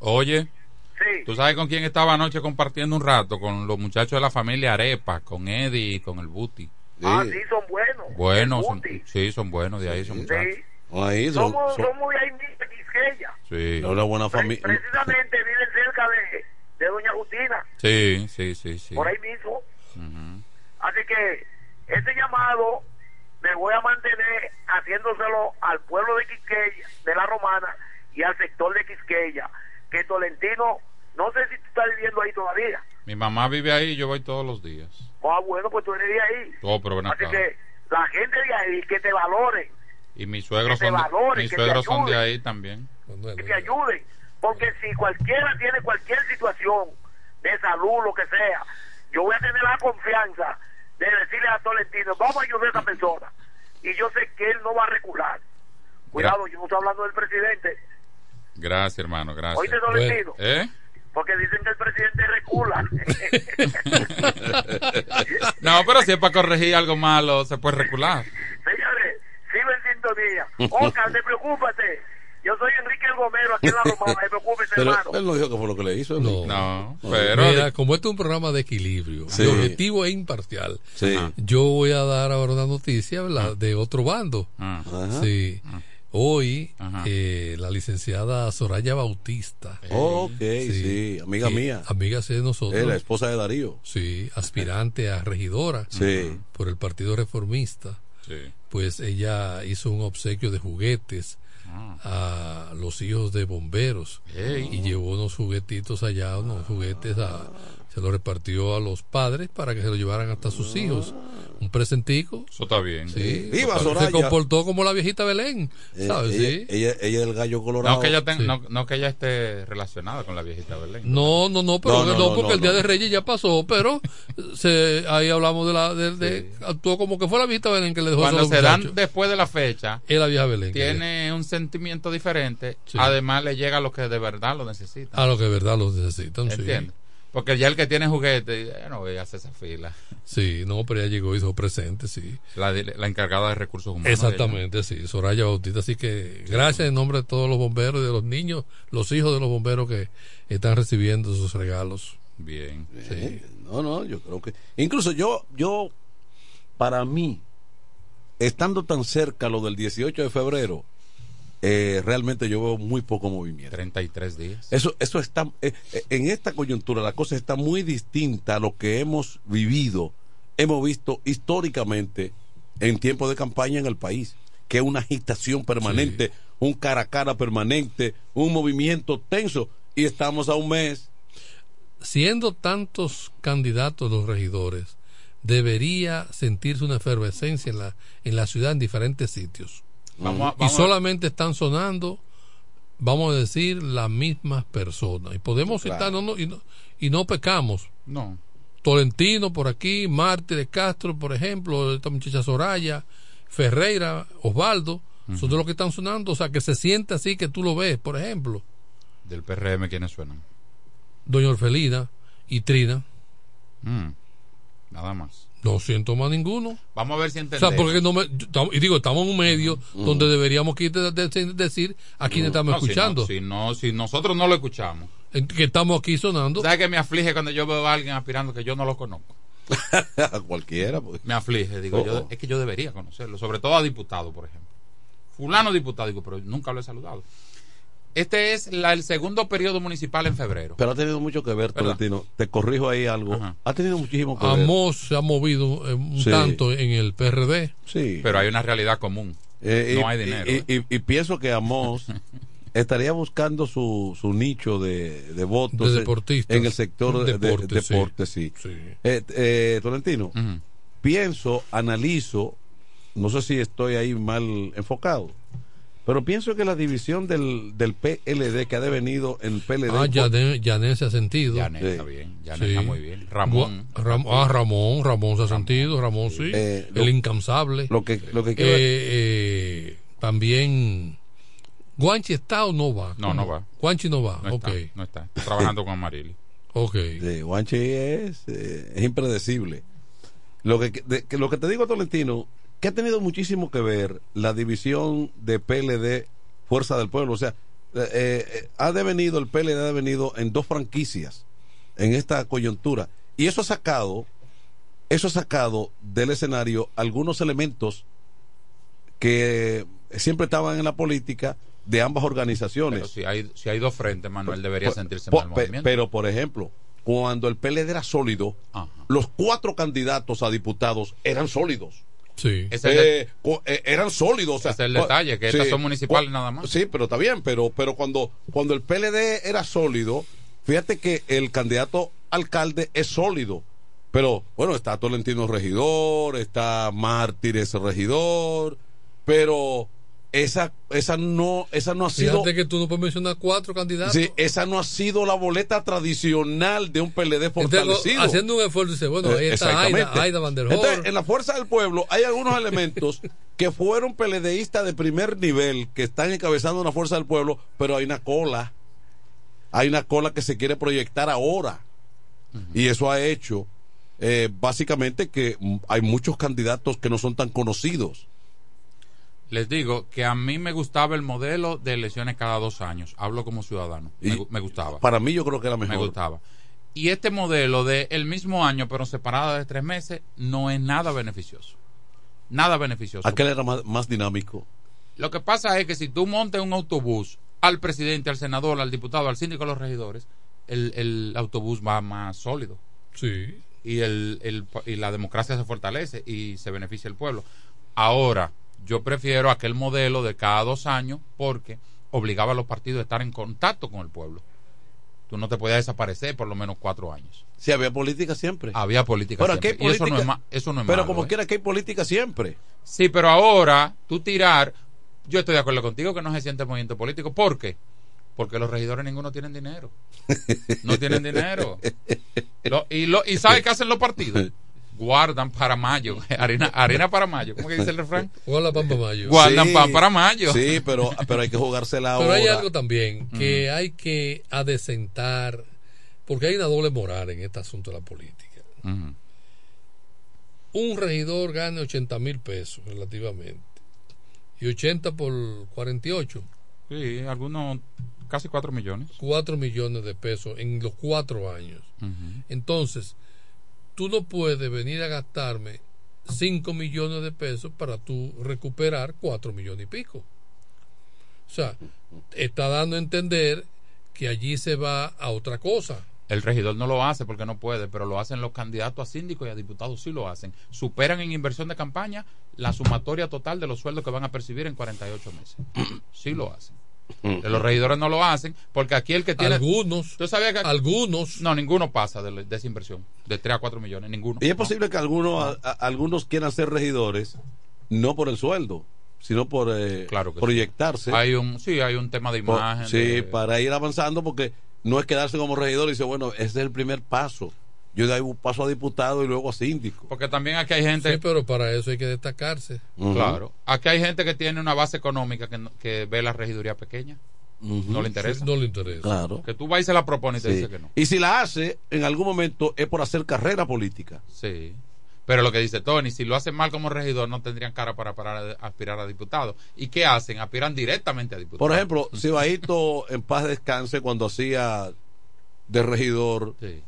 oye, Sí, ¿tú sabes con quién estaba anoche compartiendo un rato? Con los muchachos de la familia Arepa, con Eddie y con el Buti. ah, sí, son buenos. Buenos, son, sí, son buenos de ahí, son muchachos. sí. Ahí son, Somos, son- somos de ahí mismo, de Quisqueya. Sí, es una buena familia. Precisamente viven cerca de, de Doña Justina, sí, sí, sí. sí. por ahí mismo. Así que ese llamado me voy a mantener haciéndoselo al pueblo de Quisqueya, de la Romana, y al sector de Quisqueya, que Tolentino, no sé si tú estás viviendo ahí todavía. Mi mamá vive ahí y yo voy todos los días. Ah, bueno, pues tú eres de ahí. Oh, pero ven Así acá. que la gente de ahí, que te valoren, Y mis suegros son, de, valoren, mis suegros son de ahí también. que te ayuden. Porque si cualquiera tiene cualquier situación de salud, lo que sea, yo voy a tener la confianza de decirle a Tolentino, vamos a ayudar a esa persona. Y yo sé que él no va a recular. Cuidado, yo no estoy hablando del presidente, Gracias, hermano, gracias. Oíste, Tolentino. ¿Eh? porque dicen que el presidente recula. No, pero si es para corregir algo malo, se puede recular. Señores, sigo en sintonía. Oscar, no preocúpate. Yo soy Enrique El Gomero aquí en la Romana, no preocúpese, Pero hermano. él no dijo que fue lo que le hizo. No. No, pero... Mira, como este es un programa de equilibrio, Sí. de objetivo e imparcial, Sí. yo voy a dar ahora una noticia de otro bando. Ajá. Sí. Hoy, eh, la licenciada Soraya Bautista, Oh, ok, sí, amiga que- mía. amiga de nosotros, Es la esposa de Darío. sí, aspirante a regidora Sí. por el Partido Reformista, pues ella hizo un obsequio de juguetes. A los hijos de bomberos. Y llevó unos juguetitos allá, unos juguetes a, se los repartió a los padres para que se lo llevaran hasta sus hijos. Un presentico. Eso está bien. Sí. Viva se Soraya. comportó como la viejita Belén, Eh, ¿sabes? ella, Sí. ella, ella es el gallo colorado. No que, ella ten- Sí. no, no que ella esté relacionada con la viejita Belén. No, no, no, pero No, no, no, no, porque no, el Día no. de Reyes ya pasó, pero se, ahí hablamos de la, de, de- actuó como que fue la viejita Belén que le dejó Cuando se los dan después de la fecha, Es la vieja Belén. tiene un sentimiento diferente. Sí. Además, le llega a los que de verdad lo necesitan. A lo que de verdad los necesitan, sí. Porque ya el que tiene juguete, ya no voy a hacer esa fila. Sí, no, pero ella llegó y hizo presente, sí. La encargada de recursos humanos. Exactamente, sí, Soraya Bautista. Así que gracias en nombre de todos los bomberos y de los niños, los hijos de los bomberos que están recibiendo sus regalos. Bien. Sí. No, no, yo creo que. Incluso yo, yo, para mí, estando tan cerca lo del 18 de febrero, eh, realmente yo veo muy poco movimiento. 33 días. Eso, eso está, eh, eh, en esta coyuntura la cosa está muy distinta a lo que hemos vivido, hemos visto históricamente en tiempo de campaña en el país, que es una agitación permanente, un cara a cara permanente, un movimiento tenso, y estamos a un mes. Siendo tantos candidatos los regidores, debería sentirse una efervescencia en la, en la ciudad en diferentes sitios. Vamos a- y vamos solamente están sonando, vamos a decir, las mismas personas. Y podemos Claro. citar, no, no, y, no, y no pecamos. No. Tolentino por aquí, Mártires Castro, por ejemplo, esta muchacha Soraya, Ferreira, Osvaldo, son de los que están sonando, o sea, que se siente así que tú lo ves, por ejemplo, Del PRM, ¿quiénes suenan? Doña Orfelina y Trina, Mm, Nada más. No siento más ninguno. Vamos a ver si O entendemos. sea, porque no me, y digo, estamos en un medio donde deberíamos que de- de- decir a quienes estamos No, si escuchando, no- Si, no, si nosotros no lo escuchamos. que estamos aquí sonando. ¿Sabes que me aflige cuando yo veo a alguien aspirando que yo no lo conozco? a cualquiera. pues. Me aflige, digo, Oh, yo, oh. es que yo debería conocerlo, sobre todo a diputado, por ejemplo. Fulano diputado, digo, pero nunca lo he saludado. Este es la- el segundo periodo municipal en febrero. Pero ha tenido mucho que ver. Tolentino. Te corrijo ahí algo. Ha tenido muchísimo que ver. Amos se ha movido eh, un Sí. tanto en el PRD. Sí. Pero hay una realidad común. Eh, no y- hay dinero. Y, ¿eh? y- y pienso que Amos estaría buscando su, su nicho de, de votos De en- deportistas. en el sector de Deporte, de- sí. deporte, sí. Sí. Eh, eh, Tolentino, Ujú. pienso, analizo, no sé si estoy ahí mal enfocado, pero pienso que la división del, del PLD que ha devenido en PLD. Ah, Yané, Yané se ha sentido. Yané Sí. está bien, Yané está muy bien. Ramón. Ram- ah, Ramón, Ramón se ha sentido, Ramón sí. Eh, lo- el incansable. Lo que, lo que Eh, quiero eh, también. ¿Guanchi está o no va? No, no va. Guanchi no va, No ok. está, no está. Está trabajando con Amarili. Ok. de Guanchi es, eh, es impredecible. Lo que, de- que lo que te digo, Tolentino, que ha tenido muchísimo que ver la división de PLD Fuerza del Pueblo. O sea, eh, eh, ha devenido, el PLD ha devenido en dos franquicias en esta coyuntura. Y eso ha sacado, eso ha sacado del escenario algunos elementos que siempre estaban en la política de ambas organizaciones. Pero si hay, si hay dos frentes, Manuel debería Por- sentirse por- mal movimiento. Pero, por ejemplo, cuando el PLD era sólido, Ajá. los cuatro candidatos a diputados eran sólidos. Sí. Ese es el- Eh, eh, eran sólidos. o sea, es el detalle, que estas son municipales nada más. Sí, pero está bien, pero, pero cuando, cuando el PLD era sólido, fíjate que el candidato alcalde es sólido. Pero bueno, está Tolentino regidor, está Mártires regidor, pero esa, esa no, esa no ha sido. Fíjate que tú no puedes mencionar cuatro candidatos. Sí, esa no ha sido la boleta tradicional de un PLD Entonces, fortalecido. haciendo un esfuerzo, dice, bueno, ahí está Aida. Aida Van der Hoorn. Entonces, en la fuerza del pueblo hay algunos elementos que fueron PLDistas de primer nivel que están encabezando una fuerza del pueblo, pero hay una cola. Hay una cola que se quiere proyectar ahora. Y eso ha hecho eh, básicamente que hay muchos candidatos que no son tan conocidos. Les digo que a mí me gustaba el modelo de elecciones cada dos años. Hablo como ciudadano. Me, Y gu- me gustaba. Para mí yo creo que era me mejor. gustaba. Y este modelo de el mismo año, pero separada de tres meses, no es nada beneficioso. Nada beneficioso. Aquel era más, más dinámico. Lo que pasa es que si tú montas un autobús al presidente, al senador, al diputado, al síndico, a los regidores, el, el autobús va más sólido. Sí. Y, el, el- y la democracia se fortalece y se beneficia el pueblo. Ahora, yo prefiero aquel modelo de cada dos años porque obligaba a los partidos a estar en contacto con el pueblo. Tú no te podías desaparecer por lo menos cuatro años. Si había política siempre. Había política Pero siempre. hay Y eso no es, política- ma- eso no es Pero malo, como ¿eh? quiera que hay política siempre. Sí, pero ahora tú tirar, yo estoy de acuerdo contigo que no se siente movimiento político. ¿Por qué? Porque los regidores ninguno tienen dinero. No tienen dinero. Lo- y, lo, ¿Y sabe qué hacen los partidos? Guardan para mayo. Harina, harina para mayo. ¿Cómo que dice el refrán? Guardan pan para mayo. Guardan Sí, pan para mayo. Sí, pero, pero hay que jugársela Pero ahora. hay algo también que hay que adecentar, porque hay una doble moral en este asunto de la política. Ujú. Un regidor gane 80 mil pesos relativamente y 80 por 48, Sí, algunos casi cuatro millones. 4 millones de pesos en los cuatro años. Ujú. Entonces, tú no puedes venir a gastarme 5 millones de pesos para tú recuperar 4 millones y pico. O sea, está dando a entender que allí se va a otra cosa. El regidor no lo hace porque no puede, pero lo hacen los candidatos a síndicos y a diputados, sí lo hacen. Superan en inversión de campaña la sumatoria total de los sueldos que van a percibir en 48 meses. Sí lo hacen. Los regidores no lo hacen porque aquí el que tiene. Algunos. ¿Tú sabías que Algunos. No, ninguno pasa de, de esa inversión. De 3 a 4 millones, ninguno. Y es posible que algunos, a- a- algunos quieran ser regidores, no por el sueldo, sino por eh, Claro que sí. proyectarse. Hay un, sí, hay un tema de Por- imagen. sí, de- para ir avanzando, porque no es quedarse como regidor y decir, bueno, ese es el primer paso. Yo de ahí paso a diputado y luego a síndico. Porque también aquí hay gente. Sí, pero para eso hay que destacarse. Claro. Aquí hay gente que tiene una base económica que, no- que ve la regiduría pequeña. No le interesa. Sí, no le interesa. Claro. Que tú vas y se la propones y te Sí. dice que no. Y si la hace, en algún momento es por hacer carrera política. Sí. Pero lo que dice Tony, si lo hacen mal como regidor, no tendrían cara para, para aspirar a diputado. ¿Y qué hacen? Aspiran directamente a diputado. Por ejemplo, Cibaito en paz descanse cuando hacía de regidor, Sí.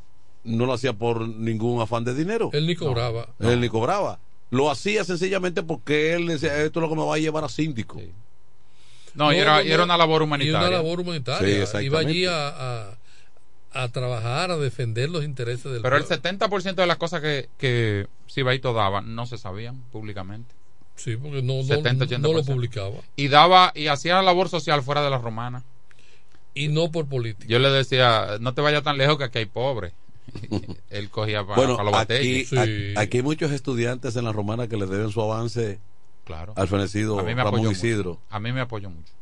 No lo hacía por ningún afán de dinero. Él ni cobraba. Él ni cobraba. Lo hacía sencillamente porque él decía, esto es lo que me va a llevar a síndico. Sí. No, y, era, y era una labor Y humanitaria. una labor Sí, humanitaria. exactamente. Iba allí a, a, a trabajar, a defender los intereses del Pero el pueblo. 70% de las cosas que, que Cibaito daba no se sabían públicamente. Sí, porque no, no, 70, no lo 80%. publicaba. Y daba y hacía labor social fuera de la romana. Y no por política. Yo le decía, no te vayas tan lejos que aquí hay pobres. Él cogía para, Bueno, los aquí, a- aquí hay muchos estudiantes en la romana que le deben su avance Claro. al fenecido A mí me Ramón Isidro. mucho. A mí me apoyó mucho.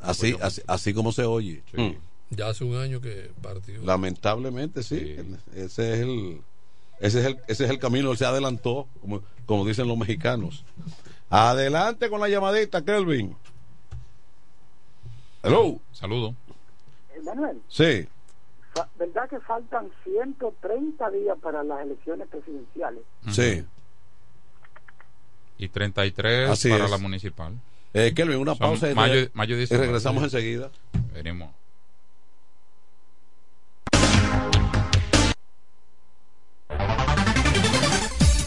Así, así, así como se oye. Sí. Mm. Ya hace un año que partió. Lamentablemente sí. Ese es el ese es el ese es el camino, él se adelantó, como, como dicen los mexicanos. Adelante con la llamadita, Kelvin. Hello. Saludo. Manuel, Sí. Fa- ¿verdad que faltan 130 días para las elecciones presidenciales? Sí. Y 33 Así para es. la municipal. Eh, Kelvin, una Son pausa y, mayo- re- mayo y 19. regresamos enseguida. Venimos.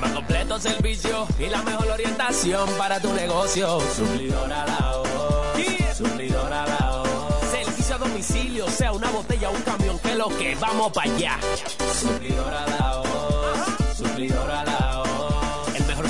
Más completo servicio y la mejor orientación para tu negocio. Suplidora La Hoz. Suplidora La Hoz. Servicio a domicilio, sea una botella o un camión, que lo que vamos para allá. Suplidora La Hoz. Suplidora La Hoz.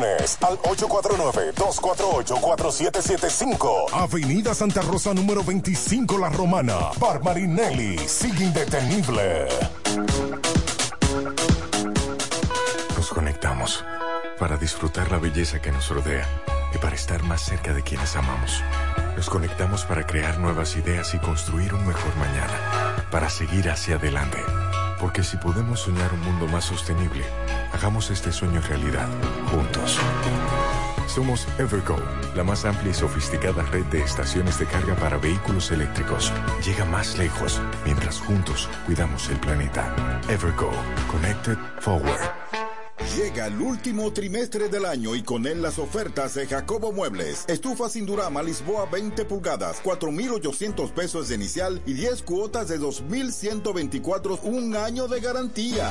Al 849-248-4775. Avenida Santa Rosa número 25 La Romana. Bar Marinelli. Sigue indetenible. Nos conectamos para disfrutar la belleza que nos rodea y para estar más cerca de quienes amamos. Nos conectamos para crear nuevas ideas y construir un mejor mañana, para seguir hacia adelante. Porque si podemos soñar un mundo más sostenible, hagamos este sueño realidad, juntos. Somos Evergo, la más amplia y sofisticada red de estaciones de carga para vehículos eléctricos. Llega más lejos mientras juntos cuidamos el planeta. Evergo, Connected Forward. Llega el último trimestre del año y con él las ofertas de Jacobo Muebles. Estufa sin Durama Lisboa 20 pulgadas, 4,800 pesos de inicial y 10 cuotas de 2,124, un año de garantía.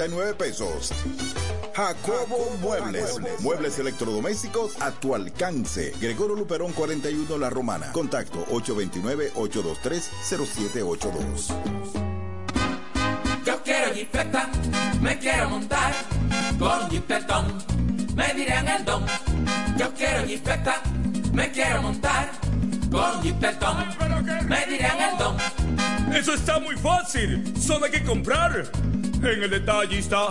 12,339 pesos. Jacobo Muebles. Muebles electrodomésticos a tu alcance. Gregorio Luperón 41 La Romana. Contacto 829-823-0782. Yo quiero jipeta, me quiero montar con jipetón, me dirán el don. Yo quiero jipeta, me quiero montar con jipetón, me dirán el don. Eso está muy fácil, solo hay que comprar. En el detallista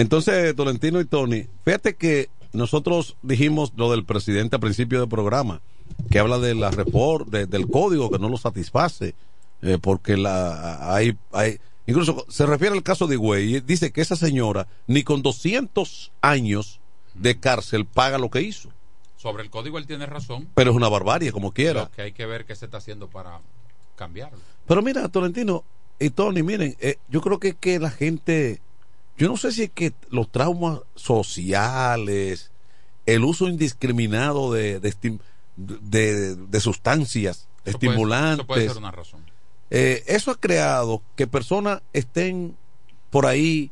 Entonces, Tolentino y Tony, fíjate que nosotros dijimos lo del presidente al principio del programa, que habla de la reforma, del código que no lo satisface, eh, porque la hay, hay, incluso se refiere al caso de Güey, y dice que esa señora ni con 200 años de cárcel paga lo que hizo. Sobre el código él tiene razón. Pero es una barbarie, como quiera. Lo que hay que ver qué se está haciendo para cambiarlo. Pero mira, Tolentino y Tony, miren, eh, yo creo que, que la gente, yo no sé si es que los traumas sociales, el uso indiscriminado de, de, estim- de- de sustancias Eso puede- estimulantes, eso puede ser una razón. eh, eso ha creado que personas estén por ahí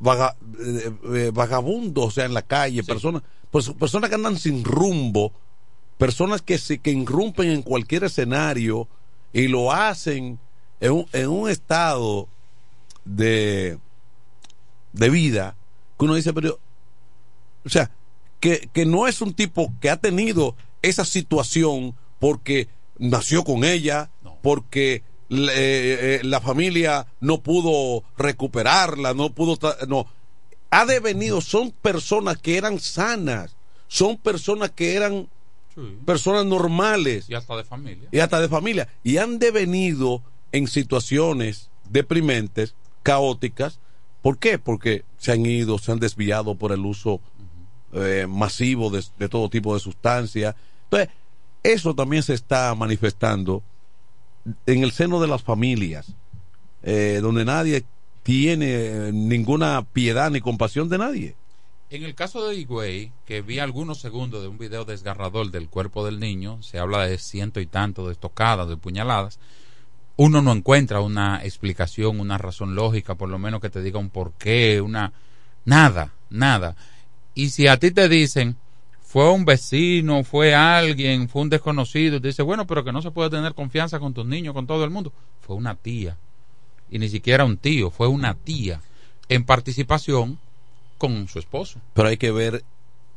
vaga- eh, eh, vagabundos, o sea, en la calle, personas, pues, personas que andan sin rumbo, personas que se que irrumpen en cualquier escenario y lo hacen en un, en un estado de de vida que uno dice, pero o sea, que, que no es un tipo que ha tenido esa situación porque nació con ella, porque le- eh, eh, la familia no pudo recuperarla, no pudo, no, ha devenido, son personas que eran sanas, son personas que eran personas normales. Y hasta de familia. y hasta de familia, y han devenido en situaciones deprimentes, caóticas. ¿Por qué? Porque se han ido, se han desviado por el uso eh, masivo de, de todo tipo de sustancias. Entonces, eso también se está manifestando en el seno de las familias, eh, donde nadie tiene eh, ninguna piedad ni compasión de nadie. En el caso de Higüey, que vi algunos segundos de un video desgarrador del cuerpo del niño, se habla de ciento y tanto de estocadas, de puñaladas, uno no encuentra una explicación, una razón lógica, por lo menos que te diga un porqué, una... Nada, nada. Y si a ti te dicen, fue un vecino, fue alguien, fue un desconocido, te dice, bueno, pero que no se puede tener confianza con tus niños, con todo el mundo. Fue una tía. Y ni siquiera un tío, fue una tía. En participación con su esposo. Pero hay que ver,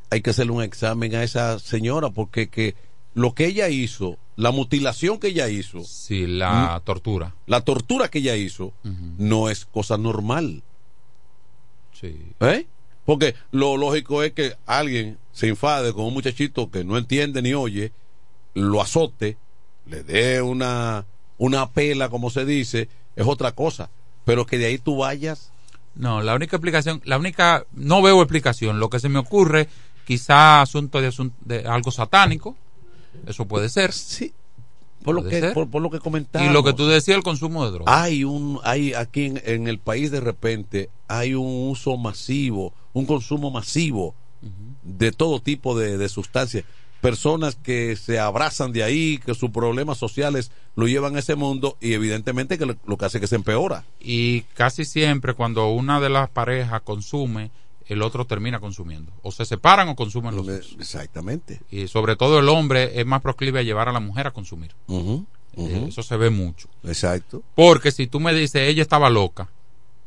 hay que hacerle un examen a esa señora, porque que lo que ella hizo, la mutilación que ella hizo, sí, la tortura, la tortura que ella hizo, no es cosa normal, sí. ¿eh? Porque lo lógico es que alguien se enfade con un muchachito que no entiende ni oye, lo azote, le dé una una pela, como se dice, es otra cosa. Pero que de ahí tú vayas No, la única explicación, la única, no veo explicación. Lo que se me ocurre, quizá asunto de, asun- de algo satánico, eso puede ser. Sí, por lo que por, por lo que comentamos. Y lo que tú decías, el consumo de drogas. Hay un, hay aquí en, en el país de repente hay un uso masivo, un consumo masivo de todo tipo de, de sustancias. Personas que se abrazan de ahí, que sus problemas sociales lo llevan a ese mundo y evidentemente que lo, lo que hace que se empeora. Y casi siempre cuando una de las parejas consume, el otro termina consumiendo. O se separan o consumen los dos. Exactamente. Y sobre todo el hombre es más proclive a llevar a la mujer a consumir. Eh, Eso se ve mucho. Exacto. Porque si tú me dices, ella estaba loca,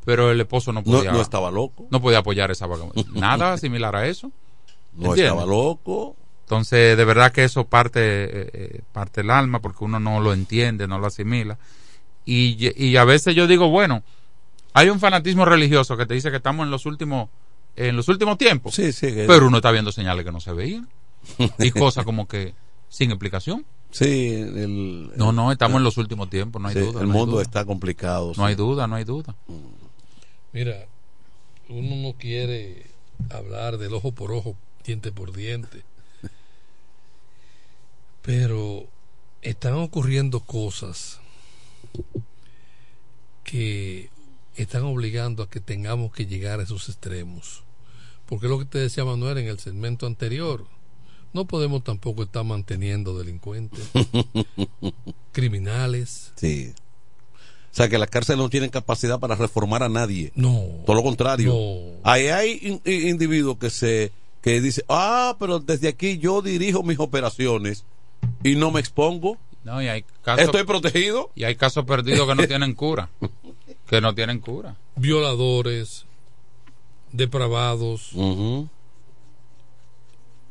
pero el esposo no podía. no estaba loco. No podía apoyar esa vagabunda. Nada similar a eso. No ¿Entiendes? estaba loco. Entonces, de verdad que eso parte, eh, eh, parte el alma porque uno no lo entiende, no lo asimila. Y, y a veces yo digo, bueno, hay un fanatismo religioso que te dice que estamos en los últimos, en los últimos tiempos. Sí, sí. que- Pero uno está viendo señales que no se veían. Y cosas como que sin explicación. Sí, el, No, no, estamos en los últimos tiempos, no hay sí, duda. El no mundo duda. está complicado. No hay duda, no hay duda. Mira, uno no quiere hablar del ojo por ojo, diente por diente. Pero están ocurriendo cosas que están obligando a que tengamos que llegar a esos extremos. Porque lo que te decía Manuel en el segmento anterior, no podemos tampoco estar manteniendo delincuentes, criminales. Sí. O sea, que las cárceles no tienen capacidad para reformar a nadie. No. Todo lo contrario. No. Ahí hay in- in- individuos que se que dicen, ah, pero desde aquí yo dirijo mis operaciones y no me expongo. No, y hay casos, Estoy protegido. y hay casos perdidos que no tienen cura. Que no tienen cura. Violadores, depravados.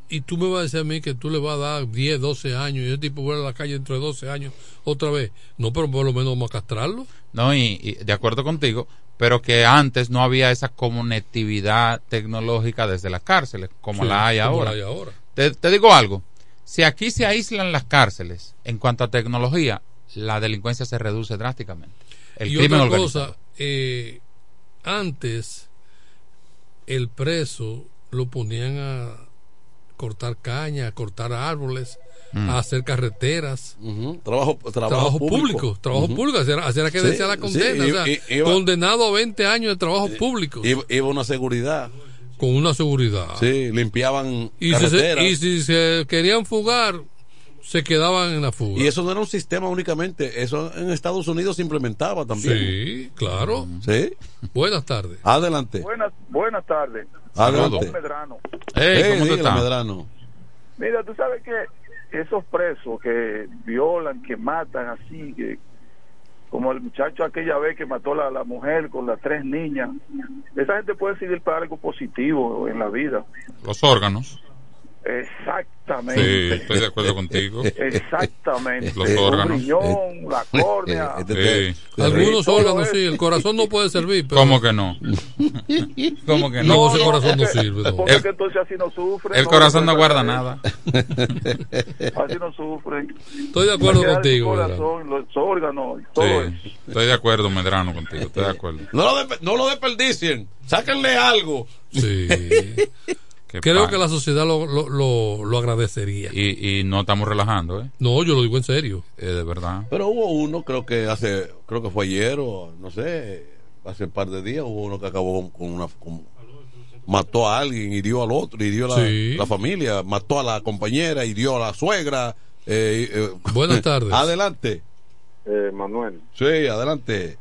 Y tú me vas a decir a mí que tú le vas a dar 10, 12 años y ese tipo vuelve a la calle dentro de 12 años otra vez. No, pero por lo menos vamos a castrarlo. No, y, y de acuerdo contigo, pero que antes no había esa conectividad tecnológica desde las cárceles, como Sí, la hay como ahora. la hay ahora. Te, te digo algo, si aquí se aíslan las cárceles en cuanto a tecnología, la delincuencia se reduce drásticamente. El y crimen otra organizado. cosa, eh, antes el preso lo ponían a cortar caña, a cortar árboles, Mm. a hacer carreteras. Trabajo, trabajo, Trabajo público. público, trabajo Ujú. público, así era, que Sí, decía la condena, sí, o sea, i- i- iba- condenado a 20 años de trabajo público, Iba, iba una seguridad. con una seguridad. Sí, limpiaban y, si se, carreteras. y si se querían fugar, se quedaban en la fuga. Y eso no era un sistema únicamente, eso en Estados Unidos se implementaba también. Sí, claro. Sí. Buenas tardes. Adelante. Buenas, buenas tardes. Adelante. Medrano. Hey, ¿cómo estás? Medrano. Mira, tú sabes que esos presos que violan, que matan así, que como el muchacho aquella vez que mató a la, la mujer con las tres niñas, esa gente puede seguir para algo positivo en la vida. Los órganos. Exactamente. Sí, estoy de acuerdo contigo. Exactamente. Los órganos. riñón, la córnea. Sí. Algunos órganos sí, el corazón no puede servir. Pero... ¿Cómo que no? ¿Cómo que no? No, ese corazón no sirve. Porque El- entonces así no sufre. El no corazón no guarda nada. Así no sufre. Estoy de acuerdo contigo, ¿verdad? corazón, los órganos, todo eso. Sí, estoy de acuerdo, Medrano, contigo. Estoy de acuerdo. No lo, despe- no lo desperdicien. Sáquenle algo. Sí. Qué Creo que la sociedad lo, lo, lo, lo agradecería. Y, y no estamos relajando, ¿eh? No, yo lo digo en serio. Eh, de verdad. Pero hubo uno, creo que hace, creo que fue ayer o no sé, hace un par de días, hubo uno que acabó con una. con- mató a alguien, hirió al otro, hirió a la, Sí. la familia, mató a la compañera, hirió a la suegra. eh, eh, Buenas tardes. adelante. Eh, Manuel, Sí, adelante.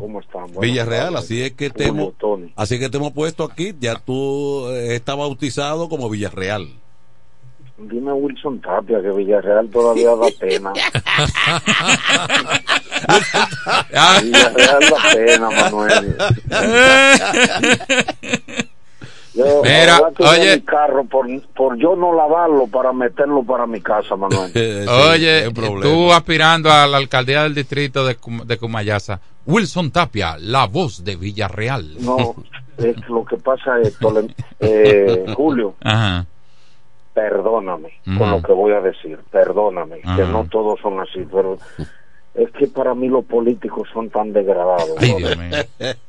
¿Cómo están? Villarreal, así es que te hemos, así que te hemos puesto aquí, ya tú eh, estás bautizado como Villarreal. Dime Wilson Tapia que Villarreal todavía da pena. Villarreal da pena, Manuel. Yo Mira, oye. mi carro por, por yo no lavarlo para meterlo para mi casa, Manuel. Oye, tú aspirando a la alcaldía del distrito de, Cum- de Cumayasa, Wilson Tapia, la voz de Villarreal. No, es lo que pasa es, Tole- eh, Julio, Ajá. perdóname con lo que voy a decir, perdóname, que no todos son así, pero es que para mí los políticos son tan degradados. Ay. Dios mío.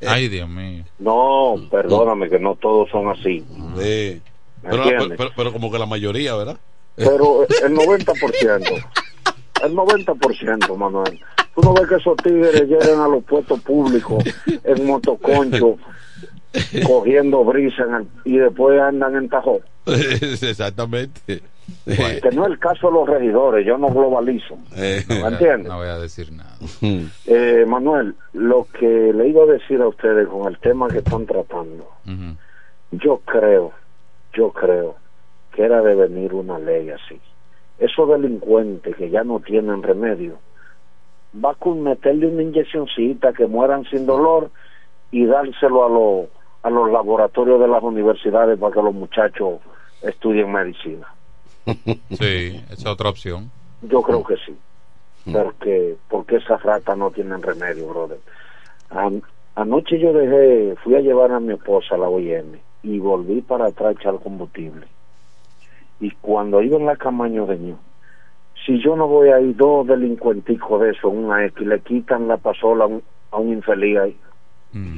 Ay, Dios mío. No, perdóname, que no todos son así. Sí. ¿Me Pero, pero- pero como que la mayoría, ¿verdad? Pero el 90%, el 90%, Manuel. Tú no ves que esos tigres llegan a los puestos públicos en motoconcho, cogiendo brisa en el- y después andan en Tajo. Exactamente. Que no es el caso de los regidores, yo no globalizo. Eh, ¿Me entiendes? No voy a decir nada. Eh, Manuel, lo que le iba a decir a ustedes con el tema que están tratando, yo creo, yo creo que era de venir una ley así. Esos delincuentes que ya no tienen remedio, va con meterle una inyeccioncita que mueran sin dolor y dárselo a los a los laboratorios de las universidades para que los muchachos estudien medicina. Sí, esa es otra opción. Yo creo que sí. Porque, porque esas ratas no tienen remedio, brother. An- anoche yo dejé, fui a llevar a mi esposa a la OIM y volví para atrás a echar combustible. Y cuando iba en la Camaño de Ñu, si yo no voy ahí, dos delincuenticos de eso, una X, le quitan la pasola a un, a un infeliz ahí.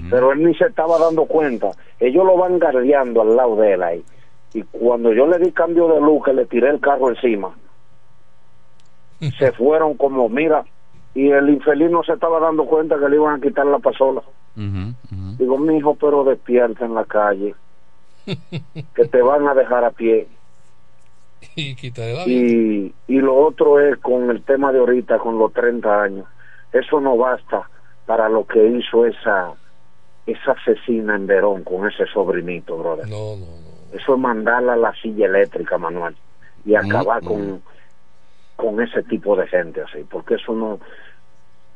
Pero él ni se estaba dando cuenta. Ellos lo van guardiando al lado de él ahí. Y cuando yo le di cambio de luz, que le tiré el carro encima, se fueron como, mira, y el infeliz no se estaba dando cuenta que le iban a quitar la pasola. Digo, mi hijo, pero despierta en la calle, que te van a dejar a pie. y vida. Y, y lo otro es con el tema de ahorita, con los 30 años. Eso no basta para lo que hizo esa esa asesina en Verón con ese sobrinito, brother. No, no, no. Eso es mandarla a la silla eléctrica, Manuel, y acabar con, con ese tipo de gente así, porque eso no...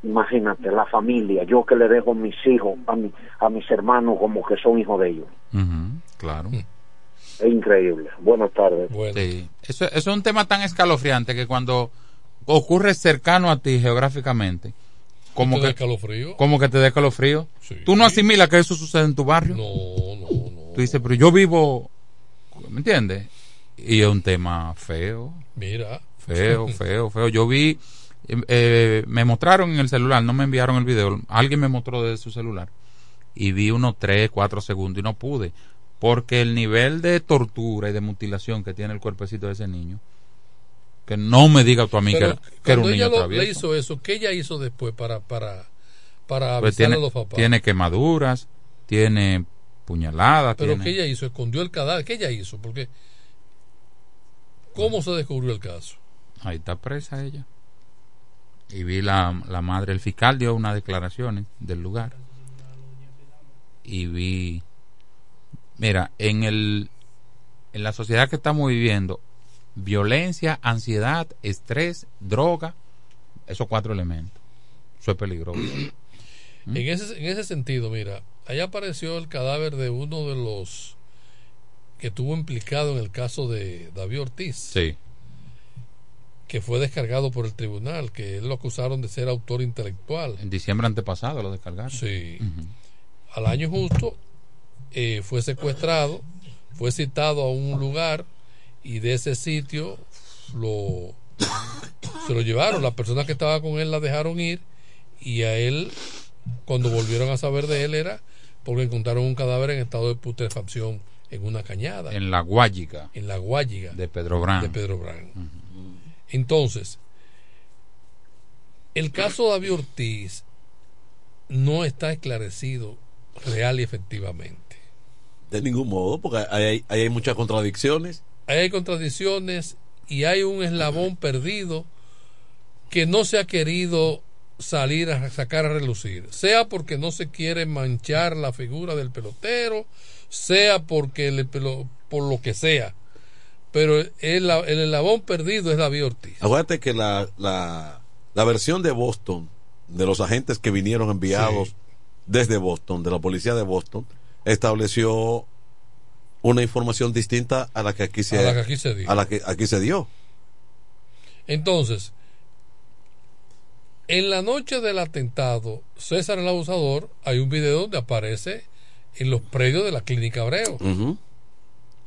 Imagínate, la familia, yo que le dejo mis hijos, a, mi, a mis hermanos como que son hijos de ellos. Claro. Es increíble. Buenas tardes. Sí. Eso, eso es un tema tan escalofriante que cuando ocurre cercano a ti geográficamente, como ¿Te que, da escalofrío? como que te dé calofrío. Tú no asimilas que eso sucede en tu barrio. No, no, no. Tú dices, pero yo vivo, ¿me entiendes? Y es un tema feo. Mira. Feo, feo, feo. Yo vi, eh, eh, me mostraron en el celular, no me enviaron el video, alguien me mostró desde su celular y vi unos 3, 4 segundos y no pude. Porque el nivel de tortura y de mutilación que tiene el cuerpecito de ese niño, que no me diga tú a mí que, Pero era- que era un niño ella lo- travieso. le hizo eso, ¿qué ella hizo después para para para Pues tiene, a los papás? tiene quemaduras, tiene puñaladas, Pero tiene... ¿qué ella hizo? ¿Escondió el cadáver? ¿Qué ella hizo? Porque ¿cómo se descubrió el caso? Ahí está presa ella. Y vi la, la madre, el fiscal dio unas declaraciones del lugar. Y vi, mira, en el en la sociedad que estamos viviendo, violencia, ansiedad, estrés, droga, esos cuatro elementos. Eso es peligroso. En ese, en ese sentido, mira, allá apareció el cadáver de uno de los que estuvo implicado en el caso de David Ortiz, Sí. que fue descargado por el tribunal, que él lo acusaron de ser autor intelectual. En diciembre antepasado lo descargaron. Sí. Al año justo eh, fue secuestrado, fue citado a un lugar y de ese sitio lo se lo llevaron. Las personas que estaban con él la dejaron ir y a él, cuando volvieron a saber de él, era porque encontraron un cadáver en estado de putrefacción en una cañada, En la Guayiga en la Guayiga de Pedro Brán. de Pedro Brán. Entonces, el caso de David Ortiz no está esclarecido real y efectivamente. De ningún modo, porque ahí hay, ahí hay muchas contradicciones. Hay contradicciones y hay un eslabón perdido que no se ha querido salir a sacar a relucir, sea porque no se quiere manchar la figura del pelotero, sea porque el por lo que sea, pero el, el eslabón perdido es David Ortiz. Acuérdate que la, la, la versión de Boston, de los agentes que vinieron enviados Sí. desde Boston, de la policía de Boston, estableció una información distinta a la que aquí se, A la que aquí se dio. a la que aquí se dio. Entonces, en la noche del atentado, César el abusador, hay un video donde aparece en los predios de la clínica Abreu.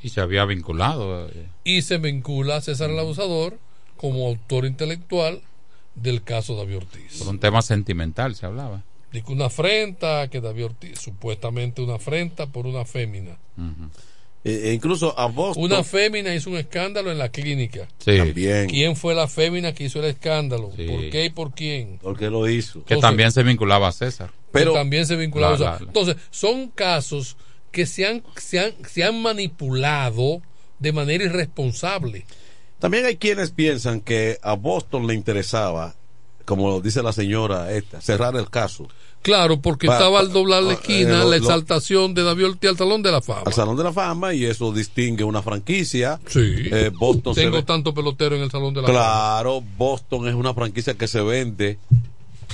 Y se había vinculado. eh, Y se vincula a César el abusador como autor intelectual del caso David Ortiz. por un tema sentimental se hablaba. Que una afrenta, que David Ortiz, supuestamente una afrenta por una fémina. E incluso a Boston. Una fémina hizo un escándalo en la clínica. Sí. También. ¿Quién fue la fémina que hizo el escándalo? Sí. ¿Por qué y por quién? Porque lo hizo. Que también se vinculaba a César. pero también se vinculaba La- a la- eso. la- Entonces, son casos que se han, se han, se han manipulado de manera irresponsable. También hay quienes piensan que a Boston le interesaba, como dice la señora esta, cerrar el caso. Claro, porque Pa- estaba al doblar la eh, esquina lo- la exaltación de David Ortiz al Salón de la Fama. al Salón de la Fama y eso distingue una franquicia. Sí. Eh, Boston Tengo ve- tanto pelotero en el Salón de la Fama. Claro, Boston es una franquicia que se vende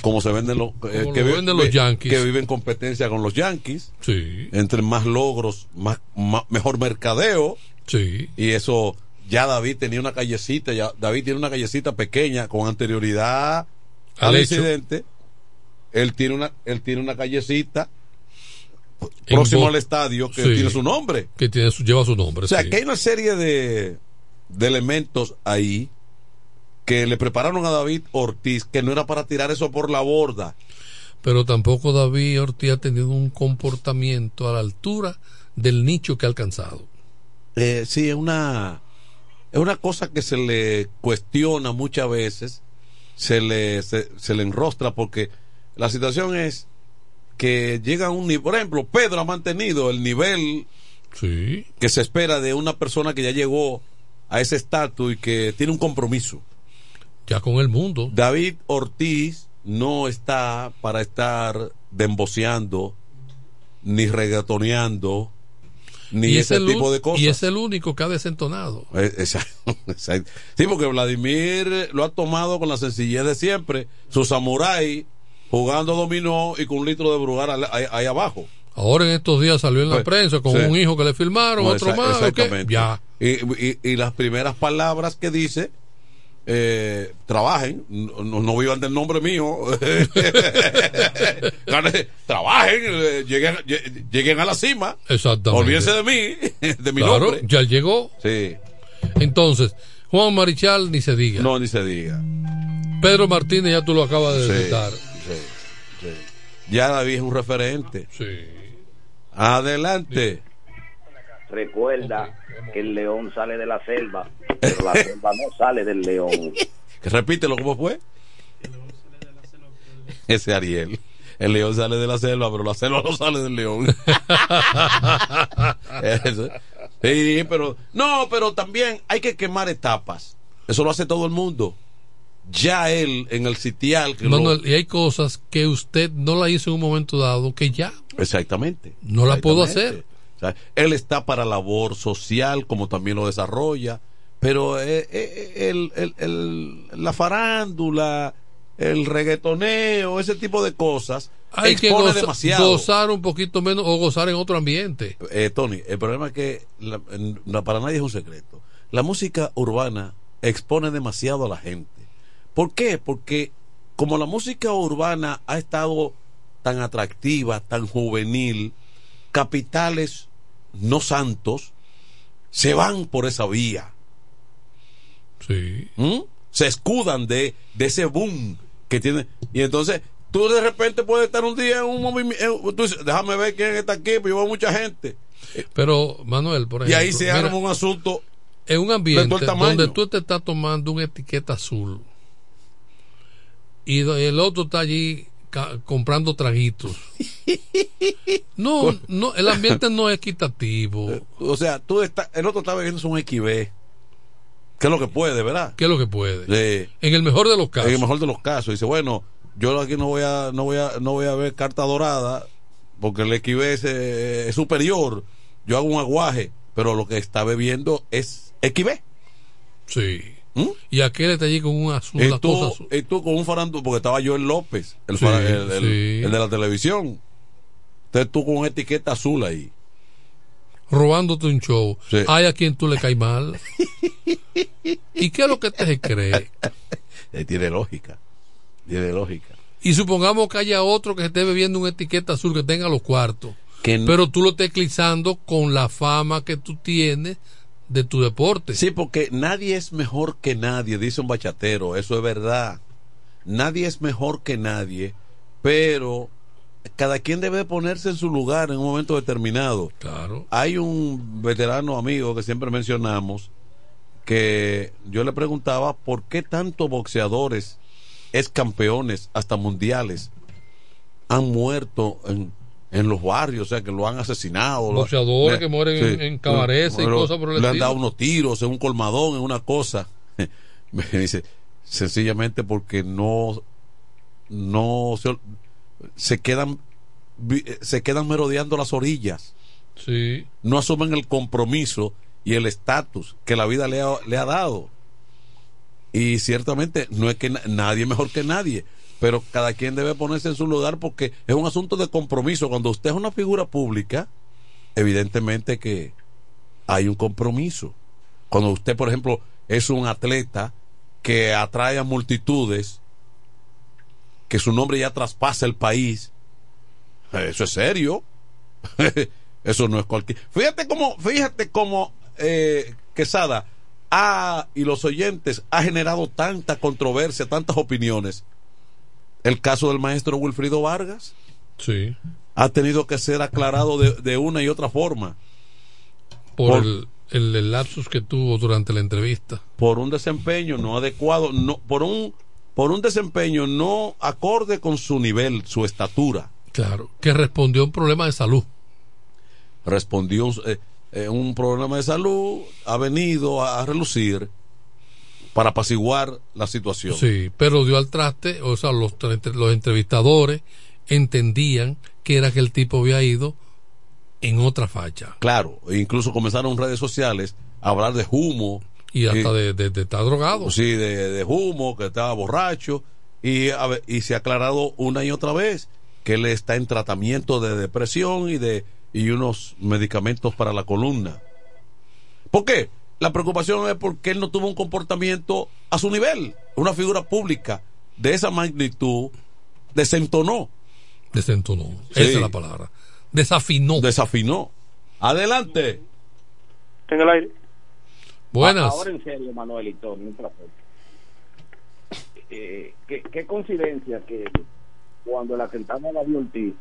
como se venden los, eh, que, lo venden los vi- Yankees. que viven competencia con los Yankees. Sí. Entre más logros, más, más- mejor mercadeo. Sí. Y eso, ya David tenía una callecita, ya David tiene una callecita pequeña con anterioridad al, Al hecho. Él tiene una, él tiene una callecita próximo al estadio que Sí. tiene su nombre. Que tiene su- lleva su nombre. O sea, sí. que hay una serie de, de elementos ahí que le prepararon a David Ortiz que no era para tirar eso por la borda. Pero tampoco David Ortiz ha tenido un comportamiento a la altura del nicho que ha alcanzado. Eh, sí, es una, es una cosa que se le cuestiona muchas veces se le, se, se le enrostra porque la situación es que llega a un nivel, por ejemplo, Pedro ha mantenido el nivel Sí. que se espera de una persona que ya llegó a ese estatus y que tiene un compromiso. Ya con el mundo. David Ortiz no está para estar demboceando, ni reggaetoneando, ni y ese es el tipo de cosas. Y es el único que ha desentonado. Eh, Exacto, exacto. Sí, porque Vladimir lo ha tomado con la sencillez de siempre, su samurái jugando dominó y con un litro de brugal al- ahí, ahí abajo. Ahora en estos días salió en la Pues, prensa con sí. un hijo que le filmaron, No, otro más. ¿o qué? exactamente. Ya. Y, y- y las primeras palabras que dice, eh, trabajen, no, no- vivan del nombre mío, trabajen, eh, lleguen, lle- lleguen a la cima, Exactamente. olvídense de mí, de mi Claro, nombre. ya llegó. Sí, Entonces, Juan Marichal ni se diga. no, ni se diga. Pedro Martínez ya tú lo acabas de Sí, citar. Sí, sí. Ya David es un referente. Adelante. Recuerda que el león sale de la selva, pero la selva no sale del león. Repítelo, ¿cómo fue? Ese Ariel. El león sale de la selva, pero la selva no sale del león. Sí, pero. No, pero también hay que quemar etapas. Eso lo hace todo el mundo. Ya él en el sitial. Que lo- Manuel, y hay cosas que usted no la hizo en un momento dado que ya Exactamente. no la puedo hacer. O sea, él está para labor social, como también lo desarrolla, pero eh, eh, el- el- el- la farándula, el reggaetoneo, ese tipo de cosas, Hay que goza- demasiado. gozar un poquito menos o gozar en otro ambiente. Eh, Tony, el problema es que la- para nadie es un secreto. La música urbana expone demasiado a la gente. ¿Por qué? Porque como la música urbana ha estado tan atractiva, tan juvenil, capitales no santos se van por esa vía. Sí. ¿Mm? Se escudan de, de ese boom que tiene. Y entonces tú de repente puedes estar un día en un movimiento. Tú dices, déjame ver quién está aquí, pues yo veo mucha gente. Pero, Manuel, por Y ejemplo. ahí se mira, arma un asunto en un ambiente donde tú te estás tomando una etiqueta azul y el otro está allí comprando traguitos. No, no, el ambiente no es equitativo. O sea, tú está, el otro está bebiendo un XB. Que es lo que puede, ¿verdad? ¿Qué es lo que puede? En el mejor de los casos. En el mejor de los casos. Dice, bueno, yo aquí no voy a, no voy a, no voy a ver carta dorada porque el XB es, eh, es superior. Yo hago un aguaje, pero lo que está bebiendo es XB. Sí. Y aquel está allí con un azul. y tú con un farándula, porque estaba Joel López, el, Sí, el- el- sí. el de la televisión. Entonces tú con una etiqueta azul ahí. robándote un show. Sí. Hay a quien tú le caes mal. ¿Y qué es lo que te se cree? Tiene lógica. Tiene lógica. Y supongamos que haya otro que esté bebiendo una etiqueta azul que tenga los cuartos. Que no- Pero tú lo estés eclipsando con la fama que tú tienes de tu deporte. Sí, porque nadie es mejor que nadie, dice un bachatero, eso es verdad. Nadie es mejor que nadie, pero cada quien debe ponerse en su lugar en un momento determinado. Claro. Hay un veterano amigo que siempre mencionamos que yo le preguntaba por qué tantos boxeadores, ex campeones, hasta mundiales, han muerto en, en los barrios, o sea, que lo han asesinado. Boxeadores que mueren en- en cabarets y cosas por el Le han dado unos tiros en un colmadón, en una cosa. Me dice, sencillamente porque no, no se, se quedan, vi- se quedan merodeando las orillas Sí. no asumen el compromiso y el estatus que la vida le ha, le ha dado. Y ciertamente no es que na- nadie mejor que nadie, pero cada quien debe ponerse en su lugar porque es un asunto de compromiso. Cuando usted es una figura pública, evidentemente que hay un compromiso. Cuando usted, por ejemplo, es un atleta que atrae a multitudes, que su nombre ya traspasa el país, eso es serio. Eso no es cualquier. Fíjate cómo, fíjate cómo eh, Quesada ha, y los oyentes ha generado tanta controversia, tantas opiniones. El caso del maestro Wilfrido Vargas Sí. ha tenido que ser aclarado de, de una y otra forma. Por, Por- el, el, el lapsus que tuvo durante la entrevista. Por un desempeño no adecuado, no, por un por un desempeño no acorde con su nivel, su estatura. Claro, que respondió a un problema de salud. Respondió eh, eh, un problema de salud, ha venido a, a relucir para apaciguar la situación. Sí, pero dio al traste, o sea, los, los entrevistadores entendían que era que el tipo había ido en otra facha. Claro, e incluso comenzaron en redes sociales a hablar de humo. Y hasta de, de- de estar drogado. Sí, de, de humo, que estaba borracho. Y, a y se ha aclarado una y otra vez que él está en tratamiento de depresión y de y unos medicamentos para la columna. ¿Por qué? La preocupación es porque él no tuvo un comportamiento a su nivel. Una figura pública de esa magnitud desentonó. Desentonó. Sí. Esa es la palabra. Desafinó. Desafinó. Adelante. En el aire. Buenas. Ahora en serio, Manuel y Tony, un placer. Eh, ¿qué, qué coincidencia que cuando el atentado a David Ortiz,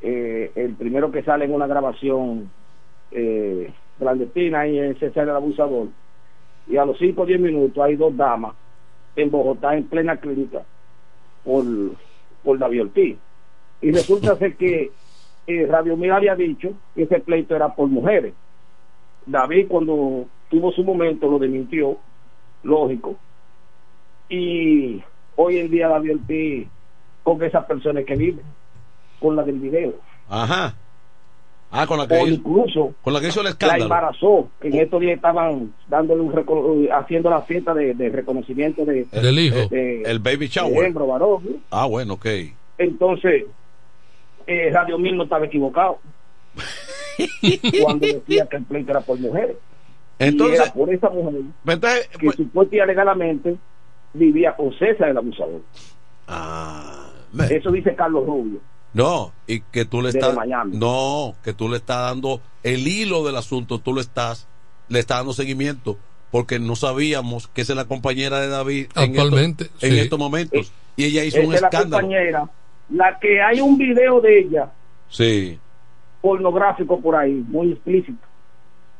eh, el primero que sale en una grabación eh, clandestina y ese sale el abusador, y a los 5 o 10 minutos hay dos damas en Bogotá en plena clínica por, por David Ortiz. Y resulta ser que eh, Radio Mil había dicho que ese pleito era por mujeres. David cuando tuvo su momento lo desmintió, lógico. Y hoy en día David Ortiz con esas personas que viven, con la del video. Ajá. Ah, con la que O hizo, incluso con la que hizo el la escándalo. embarazó, que en estos días estaban dándole un reco- haciendo la fiesta de, de reconocimiento de, Del hijo. de- El baby de shower. hembra, varón, ¿no? Ah, bueno, ok. Entonces, eh, Radio Mil no estaba equivocado cuando decía que el pleito era por mujeres. Entonces- y era por esa mujer Entonces, que supuestamente y legalmente vivía con César el abusador. Ah, Eso dice Carlos Rubio. No, y que tú le estás Miami. no, que tú le estás dando el hilo del asunto, tú lo estás le estás dando seguimiento porque no sabíamos que esa es la compañera de David en Actualmente, estos, en sí. estos momentos y ella hizo Esa un es la escándalo. compañera, la que hay un video de ella Sí. pornográfico por ahí, muy explícito.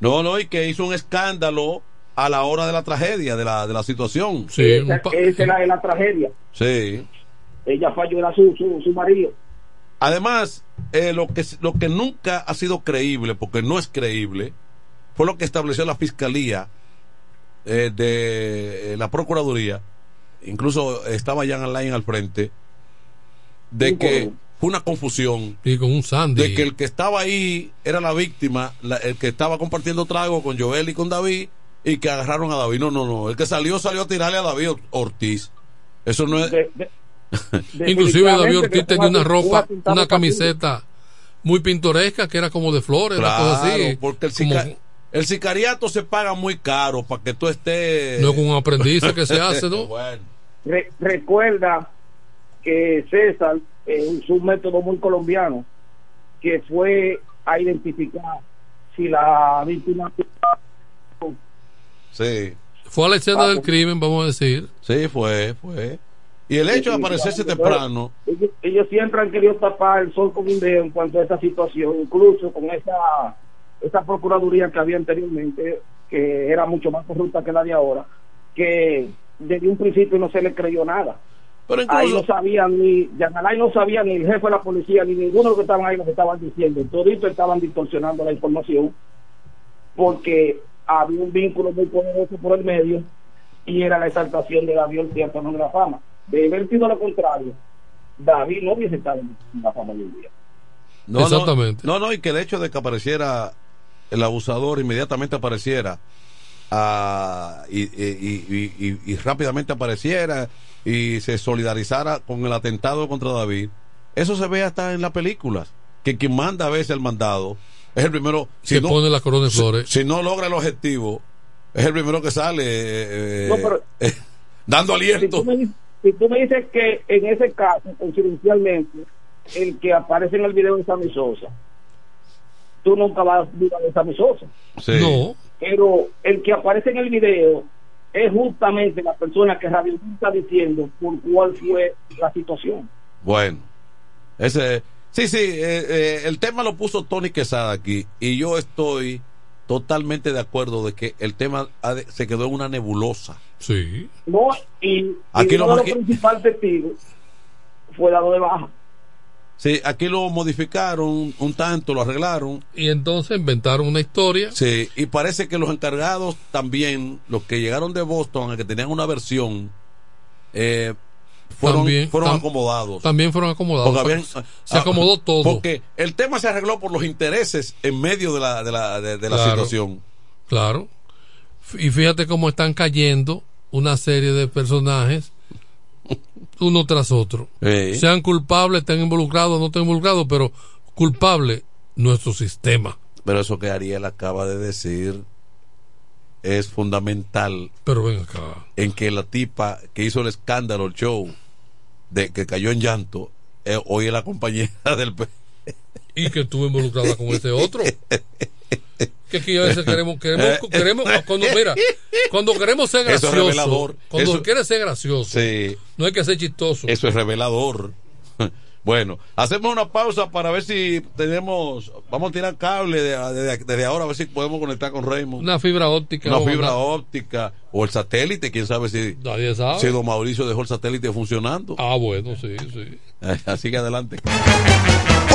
No, no, y que hizo un escándalo a la hora de la tragedia, de la, de la situación. esa, esa es la de la tragedia. Sí. Ella falló, era su, su, su marido. Además, eh, lo, que, lo que nunca ha sido creíble, porque no es creíble, fue lo que estableció la Fiscalía eh, de eh, la Procuraduría, incluso estaba Jan Alain al frente, de que fue una confusión. Y con un Sandy. De que el que estaba ahí era la víctima, la- el que estaba compartiendo trago con Joel y con David, y que agarraron a David. No, no, no. El que salió, salió a tirarle a David Ortiz. Eso no es. Inclusive David Ortiz tenía una un ropa, una camiseta muy pintoresca que era como de flores, una cosa así. Claro, porque el, Como- sica- el sicariato se paga muy caro para que tú estés. No es un aprendiz que se hace, ¿no? bueno. Re- recuerda que César eh, usó un método muy colombiano que fue a identificar si la víctima Sí. Fue a la escena del crimen, vamos a decir. Sí, fue, fue. Y el hecho de aparecerse temprano. ellos, ellos siempre han querido tapar el sol con un dedo en cuanto a esta situación, incluso con esa, esa procuraduría que había anteriormente, que era mucho más corrupta que la de ahora, que desde un principio no se le creyó nada. Pero Ahí no sabían ni, Yanalay no sabía ni el jefe de la policía, ni ninguno de los que estaban ahí lo que estaban diciendo. Todito estaban distorsionando la información porque había un vínculo muy poderoso por el medio y era la exaltación de David Ortiz Antonio de la fama. De haber sido lo contrario, David no hubiese estado en la fama hoy día. No, no, Exactamente. No, no, y que el hecho de que apareciera el abusador inmediatamente apareciera ah, y, y- y- y- y- y rápidamente apareciera y se solidarizara con el atentado contra David, eso se ve hasta en las películas, que quien manda a veces el mandado es el primero, Se pone la corona de flores. si no logra el objetivo, es el primero que sale eh, No, pero- eh, dando Si aliento. tú, me, dices- si tú me dices que en ese caso, coincidencialmente, el que aparece en el video es Sammy Sosa, tú nunca vas a dudar de Sammy Sosa. Sí. Pero el que aparece en el video es justamente la persona que Radio está diciendo por cuál fue la situación. Bueno, ese, sí, sí, eh, eh, el tema lo puso Tony Quesada aquí y yo estoy totalmente de acuerdo de que el tema ha de- se quedó en una nebulosa. Sí. No, y, Aquí y lo uno de los que- principales testigos fue dado de baja. Sí, aquí lo modificaron un tanto, lo arreglaron. Y entonces inventaron una historia. Sí, y parece que los encargados también, los que llegaron de Boston, que tenían una versión, eh, fueron, También- fueron tam- acomodados. También fueron acomodados. Porque habían- se, se acomodó ah, todo. Porque el tema se arregló por los intereses en medio de la, de la, de, de la Claro. situación. Claro. Y fíjate cómo están cayendo una serie de personajes uno tras otro. Sí. Sean culpables, estén involucrados, no estén involucrados, pero culpable nuestro sistema. Pero eso que Ariel acaba de decir es fundamental Pero ven acá. en que la tipa que hizo el escándalo, el show, de que cayó en llanto, eh, hoy es la compañera del... Y que estuvo involucrada con ese otro. Que aquí a veces queremos, queremos, queremos, cuando, mira, cuando queremos ser Eso es gracioso, revelador. cuando Eso- quieres ser gracioso, Sí. no hay que ser chistoso. Eso es revelador. Bueno, hacemos una pausa para ver si tenemos. Vamos a tirar cable de- de- desde ahora, a ver si podemos conectar con Raymond. Una fibra óptica. Una fibra una- óptica o el satélite, quién sabe si, Nadie sabe. si don Mauricio dejó el satélite funcionando. Ah, bueno, sí, sí. Así que adelante.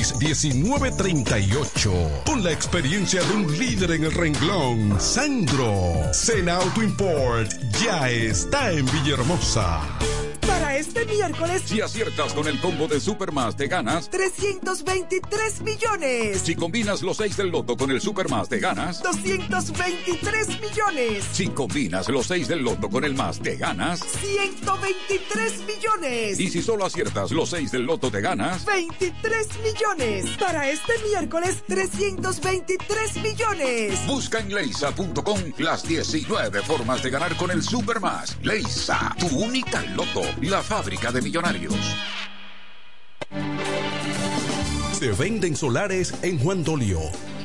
809-866-1938. Con la experiencia de un líder en el renglón, Sandro. Sena Auto Import ya está en Villahermosa. Para este miércoles, Si aciertas con el combo de Supermas, te ganas. 323 millones. Si combinas los 6 del loto con el Supermas, te ganas. 223 millones. Si combinas los 6 del loto con el más, te ganas. 123 millones. Y si solo aciertas los 6 del loto, te ganas. 23 millones. Para este miércoles, 323 millones. Busca en leisa.com las 19 formas de ganar con el Supermas. Leisa, tu única loto, la fábrica de millonarios. Se venden solares en Juan Dolio,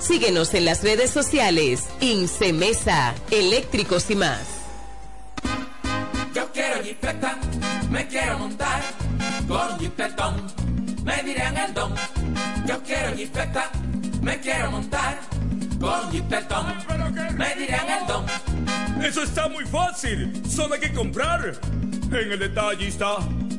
Síguenos en las redes sociales. Incemesa, eléctricos y más. Yo quiero jipeta, me quiero montar con jipetón, me dirán el don. Yo quiero jipeta, me quiero montar con jipetón, me dirán el don. Eso está muy fácil. Solo hay que comprar. En el detallista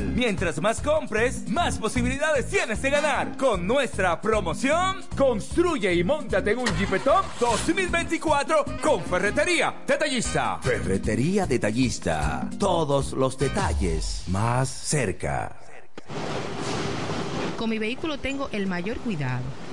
Mientras más compres, más posibilidades tienes de ganar. Con nuestra promoción, construye y montate en un Jeepetop 2024 con Ferretería Detallista. Ferretería Detallista. Todos los detalles más cerca. Con mi vehículo tengo el mayor cuidado.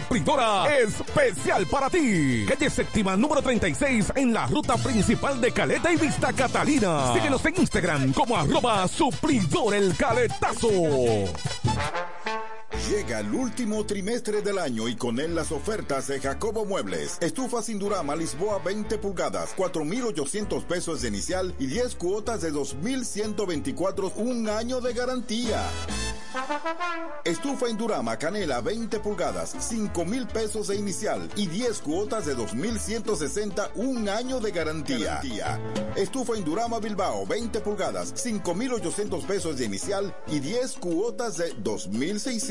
supridora especial para ti. Calle séptima número 36 en la ruta principal de Caleta y Vista Catalina. Síguenos en Instagram como arroba suplidor el caletazo. Llega el último trimestre del año y con él las ofertas de Jacobo Muebles. Estufa sin Durama Lisboa 20 pulgadas, 4,800 pesos de inicial y 10 cuotas de 2,124, un año de garantía. Estufa Indurama Canela 20 pulgadas, 5 mil pesos de inicial y 10 cuotas de 2,160, un año de garantía. Estufa Indurama Bilbao 20 pulgadas, 5,800 pesos de inicial y 10 cuotas de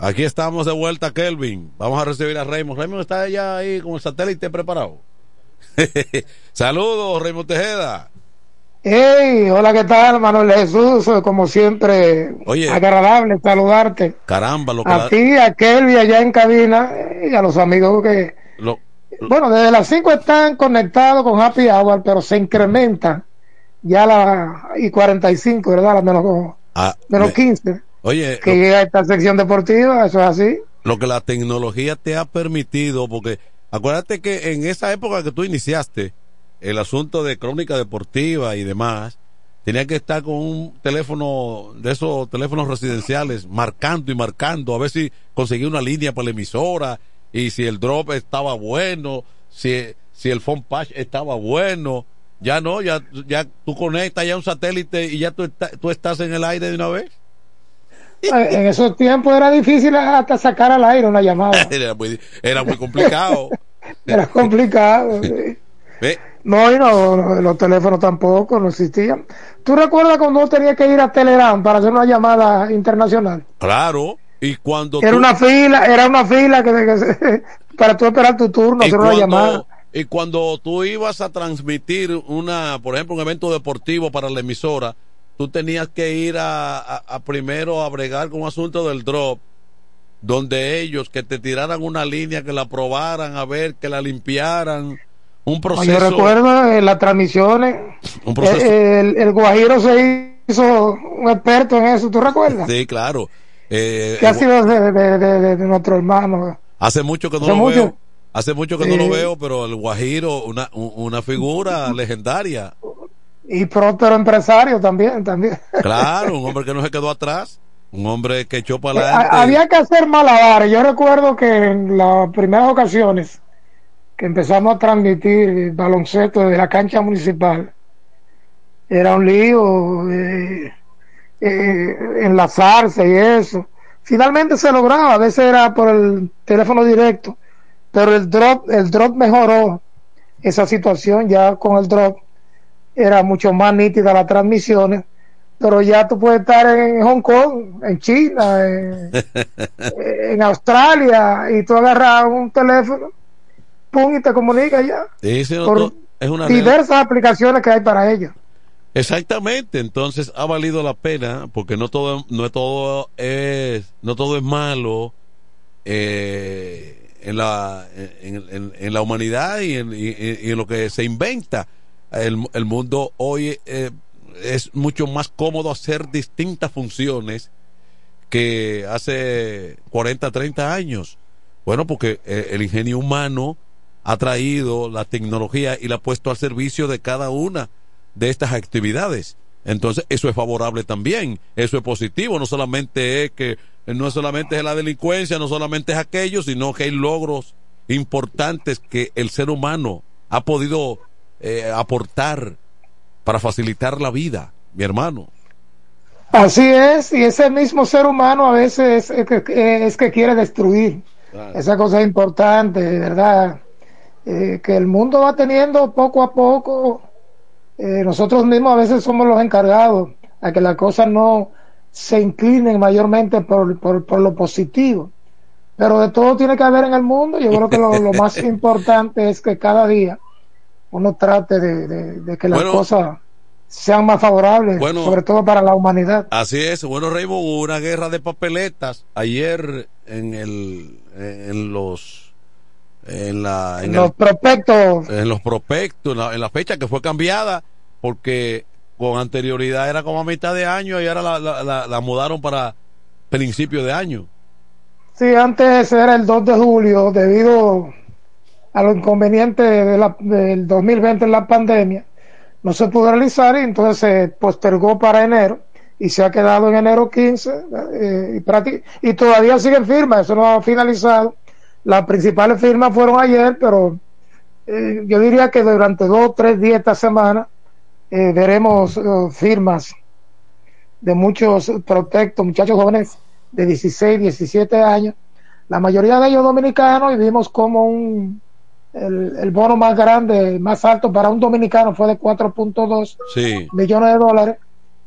Aquí estamos de vuelta, Kelvin. Vamos a recibir a Raymond. Raymond está ya ahí con el satélite preparado. Saludos, Raymond Tejeda. Hey, hola, ¿qué tal, Manuel Jesús? Como siempre, Oye. agradable saludarte. Caramba, lo que A la- ti, a Kelly allá en cabina y a los amigos que, lo- bueno, desde las 5 están conectados con Happy Hour, pero se incrementan ya a las y 45, ¿verdad? Las menos, ah, menos me- 15, Oye, que llega esta sección deportiva, eso es así. lo que la tecnología te ha permitido, porque acuérdate que en esa época que tú iniciaste el asunto de crónica deportiva y demás, tenía que estar con un teléfono de esos teléfonos residenciales marcando y marcando a ver si conseguía una línea para la emisora y si el drop estaba bueno, si, si el phone patch estaba bueno. Ya no, ya, ya tú conectas ya un satélite y ya tú, está- tú estás en el aire de una vez. En esos tiempos era difícil hasta sacar al aire una llamada. Era muy, era muy complicado. Era complicado. sí. No, y no, no, los teléfonos tampoco, no existían. ¿Tú recuerdas cuando uno tenía que ir a Telegram para hacer una llamada internacional? Claro, y cuando Era tú- una fila, era una fila que, que- para tú esperar tu turno, hacer una cuando, llamada. y cuando tú ibas a transmitir una, por ejemplo, un evento deportivo para la emisora, tú tenías que ir a, a- a primero a bregar con un asunto del drop, donde ellos que te tiraran una línea, que la probaran, a ver, que la limpiaran, un proceso. Yo recuerdo en las transmisiones, Un proceso- eh, el, el Guajiro se hizo un experto en eso, ¿tú recuerdas? Sí, claro. Eh, ¿Qué ha sido de, de- de- nuestro hermano? Hace mucho que no Hace lo mucho. veo. Hace mucho que no lo veo, pero el Guajiro, una, un- una figura legendaria. Y próspero empresario también, también. Claro, un hombre que no se quedó atrás. Un hombre que echó para Eh, adelante. ha- Había que hacer malabares. Yo recuerdo que en las primeras ocasiones que empezamos a transmitir baloncesto desde la cancha municipal, era un lío eh, eh, enlazarse y eso. Finalmente se lograba, a veces era por el teléfono directo, pero el drop, el drop mejoró esa situación, ya con el drop era mucho más nítida las transmisiones, pero ya tú puedes estar en Hong Kong, en China, en, en Australia, y tú agarras un teléfono, pum, y te comunicas ya. Sí, sí, no, por no, es una diversas aplicaciones que hay para ello. Exactamente, entonces ha valido la pena porque no todo no es todo es no todo es malo eh, en la en, en- en la humanidad y en, y- y en lo que se inventa. El, el mundo hoy eh, es mucho más cómodo hacer distintas funciones que hace 40, 30 años. Bueno, porque eh, el ingenio humano ha traído la tecnología y la ha puesto al servicio de cada una de estas actividades. Entonces, eso es favorable también, eso es positivo, no solamente es que no solamente es la delincuencia, no solamente es aquello, sino que hay logros importantes que el ser humano ha podido eh, aportar para facilitar la vida, mi hermano. Así es, y ese mismo ser humano a veces es que, es que quiere destruir. Esa cosa es importante, verdad. Eh, que el mundo va teniendo poco a poco, eh, nosotros mismos a veces somos los encargados a que las cosas no se inclinen mayormente por, por, por lo positivo. Pero de todo tiene que haber en el mundo. Yo creo que lo, lo más importante es que cada día uno trate de, de, de que las Bueno. cosas sean más favorables, Bueno. sobre todo para la humanidad. Así es, bueno, Raymond, hubo una guerra de papeletas ayer en el, en los, en la, en Los el- prospectos, en los prospectos, en la, en la fecha que fue cambiada, porque con anterioridad era como a mitad de año y ahora la, la, la- la mudaron para principio de año. sí, antes era el 2 de julio debido a los inconvenientes de la- del 2020 en la pandemia. No se pudo realizar y entonces se postergó para enero y se ha quedado en enero 15 eh, y, todavía siguen firmas, eso no ha finalizado. Las principales firmas fueron ayer, pero eh, yo diría que durante dos tres días esta semana eh, veremos firmas de muchos prospectos, muchachos jóvenes de 16, 17 años, la mayoría de ellos dominicanos, y vimos como un, el, el bono más grande, más alto para un dominicano fue de 4.2 Sí. millones de dólares.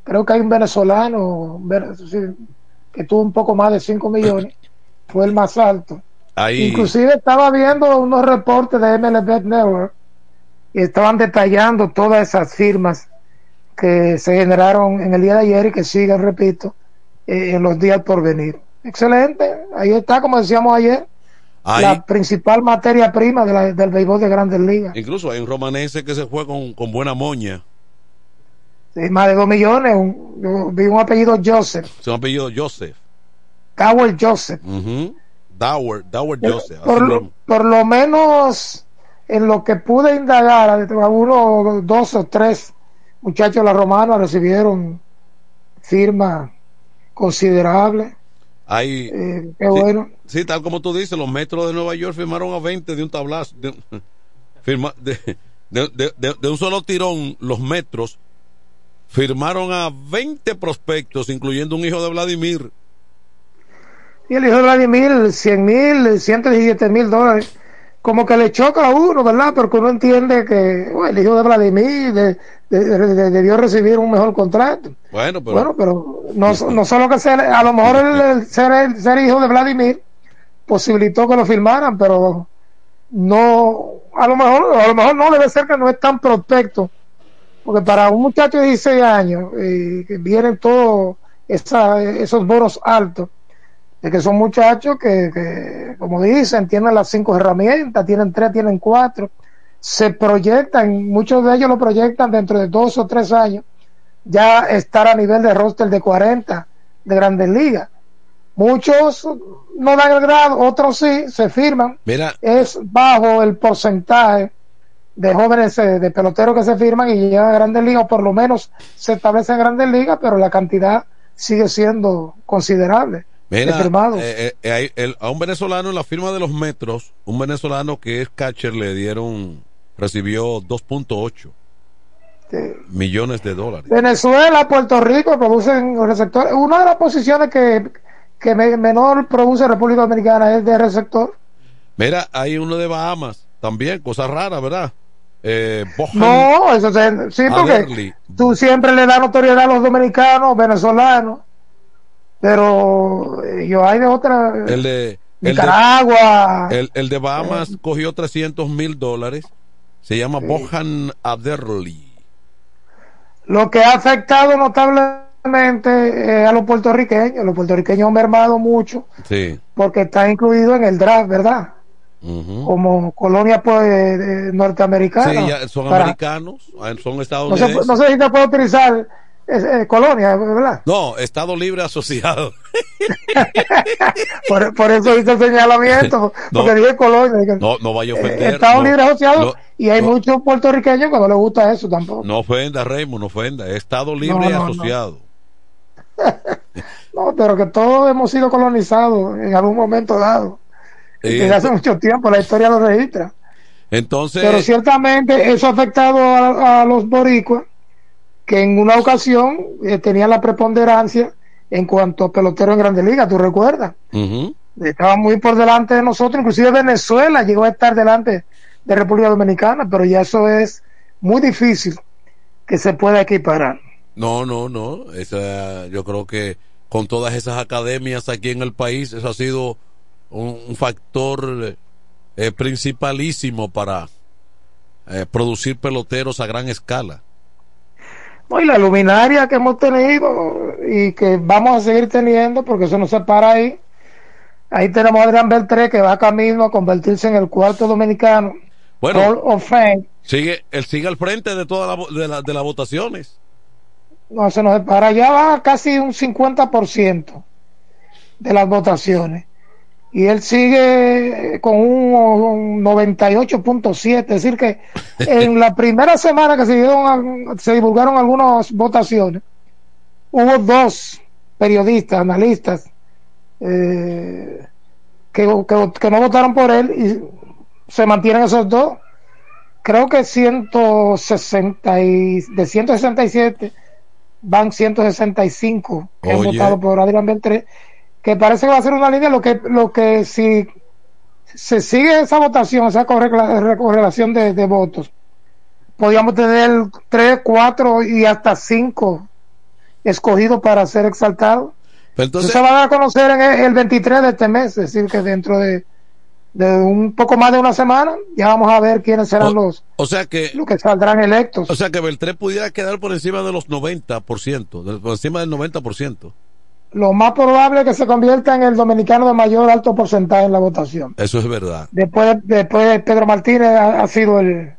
Creo que hay un venezolano que tuvo un poco más de 5 millones, fue el más alto. Ahí, Inclusive estaba viendo unos reportes de MLB Network y estaban detallando todas esas firmas que se generaron en el día de ayer y que siguen, repito, eh, en los días por venir. Excelente, ahí está, como decíamos ayer, ahí, la principal materia prima de la- del béisbol de grandes ligas. incluso hay un romanense que se fue con, con buena moña. Sí, más de 2 millones, un- yo vi un apellido Joseph, Se apellido Joseph. Cowell Joseph. Dower, Dower Joseph. por, lo, mismo. por lo menos en lo que pude indagar, algunos dos o tres muchachos de la romana recibieron firmas considerables. Hay, Eh, sí, bueno. sí, tal como tú dices, los metros de Nueva York firmaron a 20 de un tablazo. De, firma- de, de- de- un solo tirón, los metros firmaron a 20 prospectos, incluyendo un hijo de Vladimir. Y el hijo de Vladimir, 100 mil, 117 mil dólares. Como que le choca a uno, ¿verdad? Porque uno entiende que bueno, el hijo de Vladimir de- debió recibir un mejor contrato. Bueno, pero Bueno, pero no, no solo que ser, a lo mejor el, el ser, el ser hijo de Vladimir posibilitó que lo firmaran, pero no, a lo mejor, a lo mejor no debe ser que no es tan prospecto, porque para un muchacho de 16 años, eh, que vienen todos esos bonos altos, de que son muchachos que, que, como dicen, tienen las cinco herramientas, tienen tres, tienen cuatro, se proyectan, muchos de ellos lo proyectan dentro de dos o tres años, ya estar a nivel de roster de 40 de grandes ligas. Muchos no dan el grado, otros sí, se firman. mira, Es bajo el porcentaje de jóvenes, eh, de peloteros que se firman y llegan a grandes ligas, o por lo menos se establecen en grandes ligas, pero la cantidad sigue siendo considerable mira, eh, eh, eh, el- a un venezolano en la firma de los metros, un venezolano que es catcher, le dieron, recibió 2.8 Este, millones de dólares. Venezuela, Puerto Rico producen receptores. Una de las posiciones que, que me- menor produce República Dominicana es de receptor. Mira, hay uno de Bahamas también, cosa rara, ¿verdad? Eh, No, eso se- sí, porque tú siempre le das notoriedad a los dominicanos, venezolanos, pero eh, yo hay de otra, El de, el de, Nicaragua, el, el de Bahamas cogió 300 mil dólares. Se llama Bohan Adderley. lo que ha afectado notablemente eh, a los puertorriqueños. Los puertorriqueños han mermado mucho Sí. porque está incluido en el draft, ¿verdad? Como colonia pues, eh, norteamericana. Sí, ya son Para- americanos, ah, son no, sé, estadounidenses. no sé si se puede utilizar eh, eh, colonia, ¿verdad? No, Estado Libre Asociado. Por, por eso hice el señalamiento, No. porque dije colonia. No, no vaya a Eh, ofender. Estados no, Libres Asociados no, y hay no. muchos puertorriqueños que no les gusta eso tampoco. No ofenda, Raymond, no ofenda. Estado Libre No, no. Asociado. No, pero que todos hemos sido colonizados en algún momento dado. Y Desde hace mucho tiempo la historia lo registra. entonces, Pero ciertamente eso ha afectado a, a los boricuas que en una ocasión eh, tenían la preponderancia en cuanto a peloteros en Grandes Ligas, ¿tú recuerdas? ujú. Estaban muy por delante de nosotros, inclusive Venezuela llegó a estar delante de República Dominicana, pero ya eso es muy difícil que se pueda equiparar. no, no, no. Esa, yo creo que con todas esas academias aquí en el país, eso ha sido un, un factor eh, principalísimo para eh, producir peloteros a gran escala. No, y la luminaria que hemos tenido y que vamos a seguir teniendo, porque eso no se para ahí. Ahí tenemos a Adrián Beltré que va camino a convertirse en el cuarto dominicano. Bueno. Sigue, él sigue al frente de todas las de, la- de las votaciones. No se nos para ya va casi un 50% de las votaciones. Y él sigue con un, un 98.7, es decir que en la primera semana que se, dieron, se divulgaron algunas votaciones, hubo dos periodistas, analistas, eh, que, que- que no votaron por él y se mantienen esos dos. Creo que 160 y, de 167 van 165 que han Oye. votado por Adrián Beltré, que parece que va a ser una línea lo que lo que si se sigue esa votación, esa correlación de, de votos, podríamos tener 3, 4 y hasta 5 escogidos para ser exaltados. Pero entonces, se va a conocer en el, el 23 de este mes, es decir, que dentro de, de un poco más de una semana ya vamos a ver quiénes serán los, o sea que los que saldrán electos. o sea que Beltré pudiera quedar por encima de los 90%, de- por encima del 90%. Lo más probable es que se convierta en el dominicano de mayor alto porcentaje en la votación. Eso es verdad. Después, después Pedro Martínez ha, ha sido el,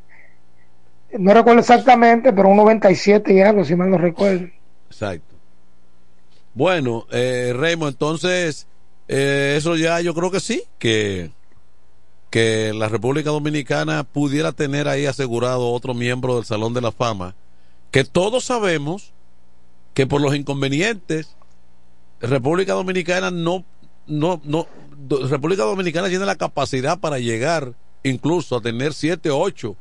no recuerdo exactamente, pero un 97 y algo, si mal no recuerdo. Exacto. Bueno, eh, Raymond, entonces, eh, eso ya yo creo que sí, que, que la República Dominicana pudiera tener ahí asegurado otro miembro del Salón de la Fama, que todos sabemos que por los inconvenientes, República Dominicana no, no, no, República Dominicana tiene la capacidad para llegar incluso a tener siete, ocho.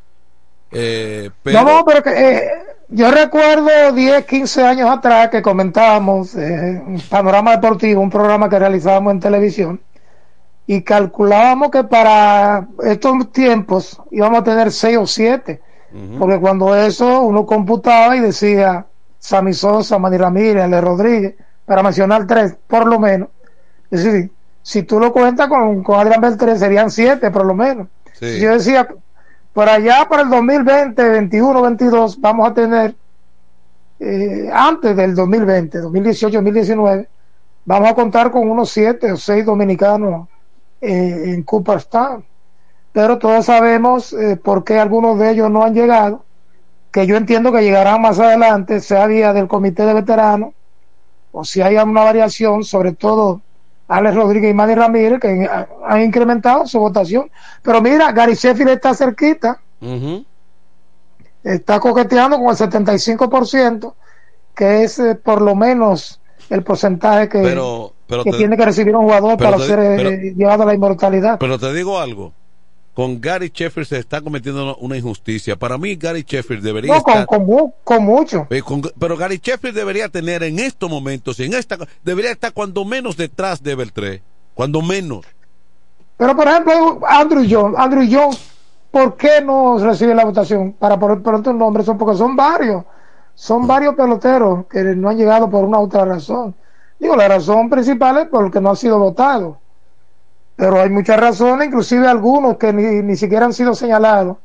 Eh, pero, No, no, pero que, eh, yo recuerdo 10, 15 años atrás que comentábamos eh, en Panorama Deportivo, un programa que realizábamos en televisión, y calculábamos que para estos tiempos íbamos a tener 6 o 7, porque cuando eso uno computaba y decía Sammy Sosa, Manny Ramírez, Ale Rodríguez, para mencionar tres, por lo menos. Es decir, si tú lo cuentas con, con Adrián Beltré, serían 7 por lo menos. Sí. Yo decía, por allá para el 2020, 21, 22, vamos a tener, eh, antes del 2020, 2018, 2019, vamos a contar con unos 7 o 6 dominicanos eh, en Cooperstown. Pero todos sabemos eh, por qué algunos de ellos no han llegado, que yo entiendo que llegarán más adelante, sea vía del comité de veteranos, o si hay una variación, sobre todo Alex Rodríguez y Manny Ramírez, que ha- han incrementado su votación. Pero mira, Gary Sheffield está cerquita, está coqueteando con el 75%, que es eh, por lo menos el porcentaje que, Pero- pero que te- tiene que recibir un jugador para te- ser eh, pero- llevado a la inmortalidad. Pero te digo algo. Con Gary Sheffield se está cometiendo una- injusticia. Para mí, Gary Sheffield debería No, con, estar. con, mu- con mucho. Eh, con- pero Gary Sheffield debería tener en estos momentos, en esta, debería estar cuando menos detrás de Beltré, cuando menos. Pero por ejemplo, Andrew Jones, Andrew Jones, ¿por qué no recibe la votación? Para poner por otro nombre, son porque son varios, son varios peloteros que no han llegado por una u otra razón. Digo, la razón principal es porque no han sido votados. Pero hay muchas razones, inclusive algunos que ni, ni siquiera han sido señalados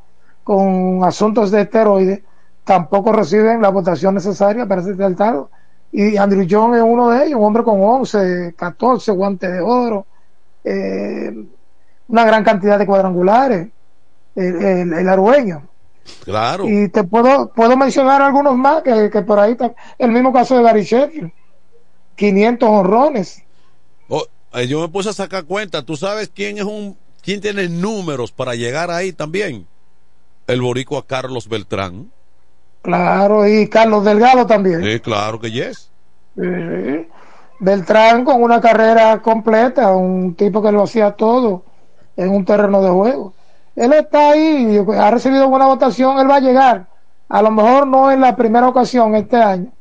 con asuntos de esteroides, tampoco reciben la votación necesaria para ser exaltados. Y Andrew Jones es uno de ellos, un hombre con 11, 14 guantes de oro, eh, una gran cantidad de cuadrangulares, el, el, el argüeño. Claro. Y te puedo, puedo mencionar algunos más que, que por ahí está. El mismo caso de Gary Sheffield, 500 honrones. Oh, eh, yo me puse a sacar cuenta. ¿Tú sabes quién es un, quién tiene números para llegar ahí también? El boricua Carlos Beltrán. Claro, y Carlos Delgado también. Sí, claro que yes. Sí. Beltrán con una carrera completa, un tipo que lo hacía todo en un terreno de juego. Él está ahí, ha recibido buena votación, él va a llegar. A lo mejor no en la primera ocasión este año,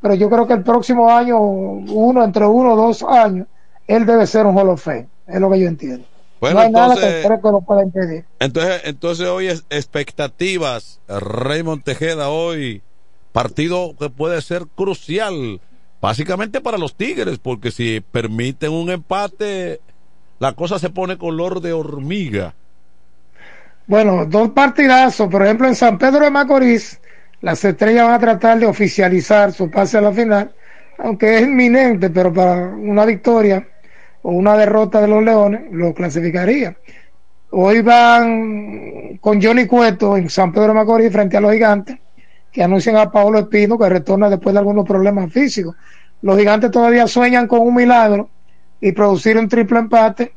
pero yo creo que el próximo año, uno, entre uno o dos años, él debe ser un Hall of Fame. Es lo que yo entiendo. Bueno, no hay nada entonces- que creo que lo pueda impedir. Entonces, entonces hoy es expectativas. Raymond Tejeda hoy, partido que puede ser crucial, básicamente para los Tigres, porque si permiten un empate, la cosa se pone color de hormiga. Bueno, dos partidazos. Por ejemplo, en San Pedro de Macorís, las estrellas van a tratar de oficializar su pase a la final, aunque es inminente, pero para una victoria o una derrota de los Leones lo clasificaría. Hoy van con Johnny Cueto en San Pedro Macorís frente a los gigantes, que anuncian a Paolo Espino que retorna después de algunos problemas físicos. Los gigantes todavía sueñan con un milagro y producir un triple empate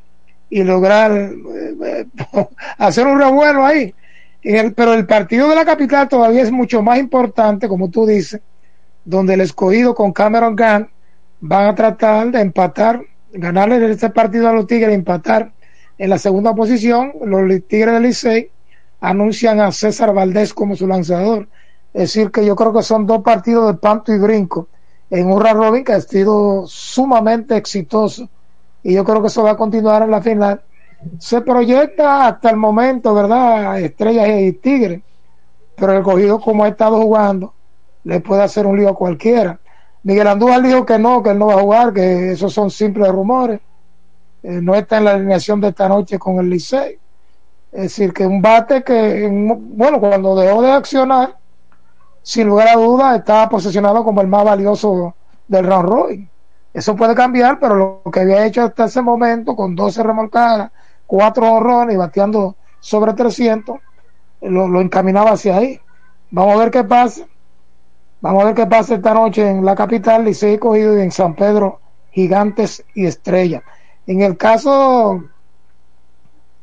y lograr eh, eh, hacer un revuelo ahí. Pero el partido de la capital todavía es mucho más importante, como tú dices, donde el escogido con Cameron Gunn van a tratar de empatar, ganarle este partido a los Tigres, empatar en la segunda posición. Los Tigres del Licey anuncian a César Valdés como su lanzador. Es decir, que yo creo que son dos partidos de panto y brinco en un robin que ha sido sumamente exitoso y yo creo que eso va a continuar en la final. Se proyecta hasta el momento, ¿verdad? Estrellas y Tigres, pero el cogido como ha estado jugando le puede hacer un lío a cualquiera. Miguel Andújar dijo que no, que él no va a jugar, que esos son simples rumores. Eh, no está en la alineación de esta noche con el Licey. Es decir, que un bate que, en- bueno, cuando dejó de accionar, sin lugar a dudas, estaba posicionado como el más valioso del round robin. Eso puede cambiar, pero lo que había hecho hasta ese momento, con 12 remolcadas, 4 horrones y bateando sobre 300, lo, lo encaminaba hacia ahí. Vamos a ver qué pasa. Vamos a ver qué pasa esta noche en la capital, Licey cogido y en San Pedro, Gigantes y Estrella. En el caso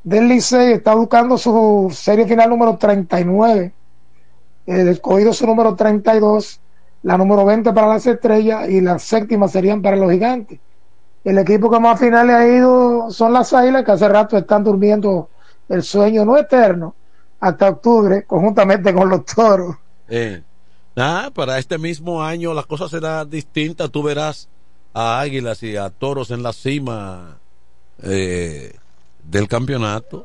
del Licey, está buscando su serie final número 39 el escogido su número 32, la número 20 para las estrellas y las séptimas serían para los gigantes. El equipo que más finales ha ido son las águilas que hace rato están durmiendo el sueño no eterno hasta octubre conjuntamente con los toros. Eh, nada, para este mismo año la cosa será distinta. Tú verás a Águilas y a Toros en la cima eh, del campeonato.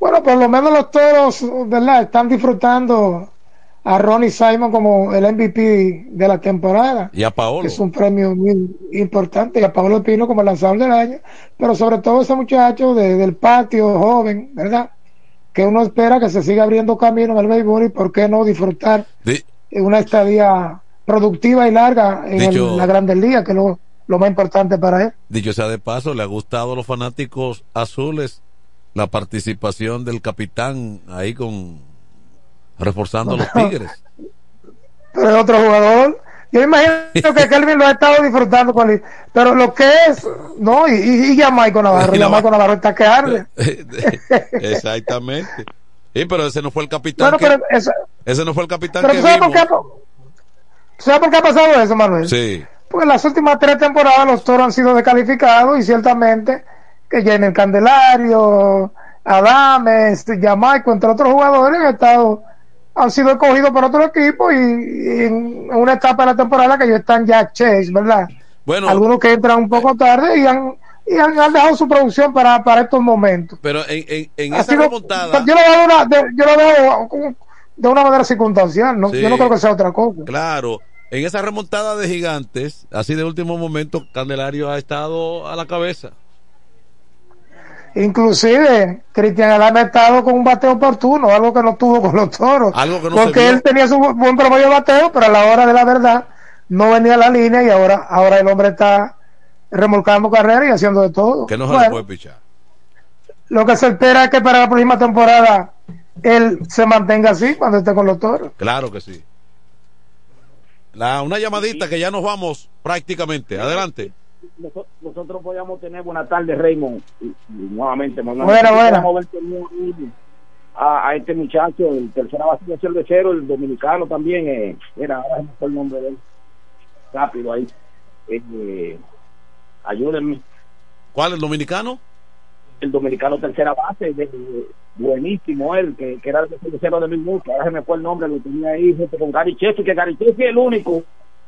Bueno, por lo menos los toros, ¿verdad? Están disfrutando a Ronnie Simon como el MVP de la temporada. Y a Paolo. que es un premio muy importante, y a Pablo Pino como lanzador del año, pero sobre todo ese muchacho de- del patio joven, ¿verdad? Que uno espera que se siga abriendo camino en el béisbol y por qué no disfrutar Di- de una estadía productiva y larga en el- la Grandes Ligas, que es lo, lo más importante para él. Dicho sea de paso, le ha gustado a los fanáticos azules la participación del capitán ahí con reforzando a los Tigres. Pero es otro jugador. Yo imagino que Kelvin lo ha estado disfrutando con él. Pero lo que es, no, y, y, y Navarro, Y Navarro está que arde. Exactamente. Sí, pero ese no fue el capitán. Bueno, que, pero eso- ese no fue el capitán Pero que ¿tú sabes por vimos. qué, ha- ¿sabes por qué ha pasado eso, Manuel? Sí. Porque en las últimas tres temporadas los toros han sido descalificados y ciertamente que Jenny Candelario, Adames, Jamaico, entre otros jugadores han estado han sido escogidos por otro equipo y, y en una etapa de la temporada que ellos están ya chase, ¿verdad? Bueno, Algunos que entran un poco tarde y han, y han, han dejado su producción para, para estos momentos. pero en, en, en esa sido- remontada. yo lo veo, de una, de- yo lo veo de una manera circunstancial, ¿no? Sí. yo no creo que sea otra cosa. Claro, en esa remontada de gigantes, así de último momento, Candelario ha estado a la cabeza. Inclusive, Cristian Adame ha estado con un bateo oportuno, algo que no tuvo con los toros. Algo que no se porque él tenía su bu- buen promedio de bateo, pero a la hora de la verdad no venía a la línea y ahora, ahora el hombre está remolcando carrera y haciendo de todo. Que no se le Bueno, puede pichar. lo que se espera es que para la próxima temporada él se mantenga así cuando esté con los toros. Claro que sí. La, una llamadita que ya nos vamos prácticamente. Adelante. Noso- nosotros podíamos tener buena tarde Raymond. Y, y nuevamente torneo ahí a, a este muchacho el tercera base de cervecero el dominicano también eh, era ahora se me fue el nombre de él. Rápido ahí. Eh, ayúdenme. ¿Cuál el dominicano? el dominicano tercera base, de, buenísimo él, que, que era el tercero de Luis Mucha, ahora se me fue el nombre, lo tenía ahí junto con Gary Chefi, que Gary Chefi es el único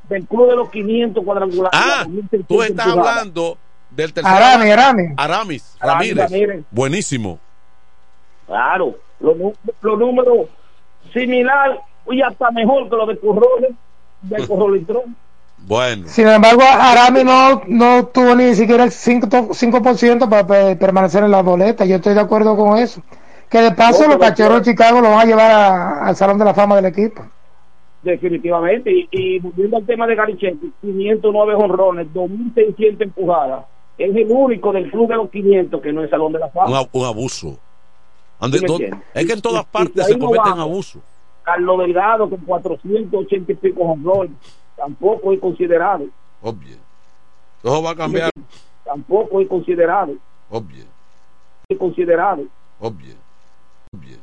del club de los 500 cuadrangulares. Ah, tú estás hablando del tercero. Aramis, Aramis. Aramis, Aramis Ramírez. Ramírez. Buenísimo. Claro, los, los números similar y hasta mejor que los de Corroles, del Corrolitrón. Bueno. Sin embargo, Arami no, no tuvo ni siquiera el 5%, 5% para pe- permanecer en la boleta. Yo estoy de acuerdo con eso. Que de paso No, los cachorros de Chicago lo van a llevar a- al Salón de la Fama del equipo. Definitivamente. Y, y volviendo al tema de Garichetti, 509 honrones, 2.600 empujadas. Es el único del club de los 500 que no es Salón de la Un, Fama. a- un abuso. Ande- es que en todas partes se no cometen vamos. abusos. Carlos Delgado con 480 y pico honrones. Tampoco es considerado. Obvio. Todo va a cambiar. Tampoco es considerado. Obvio. Es considerado. Obvio. Obvio.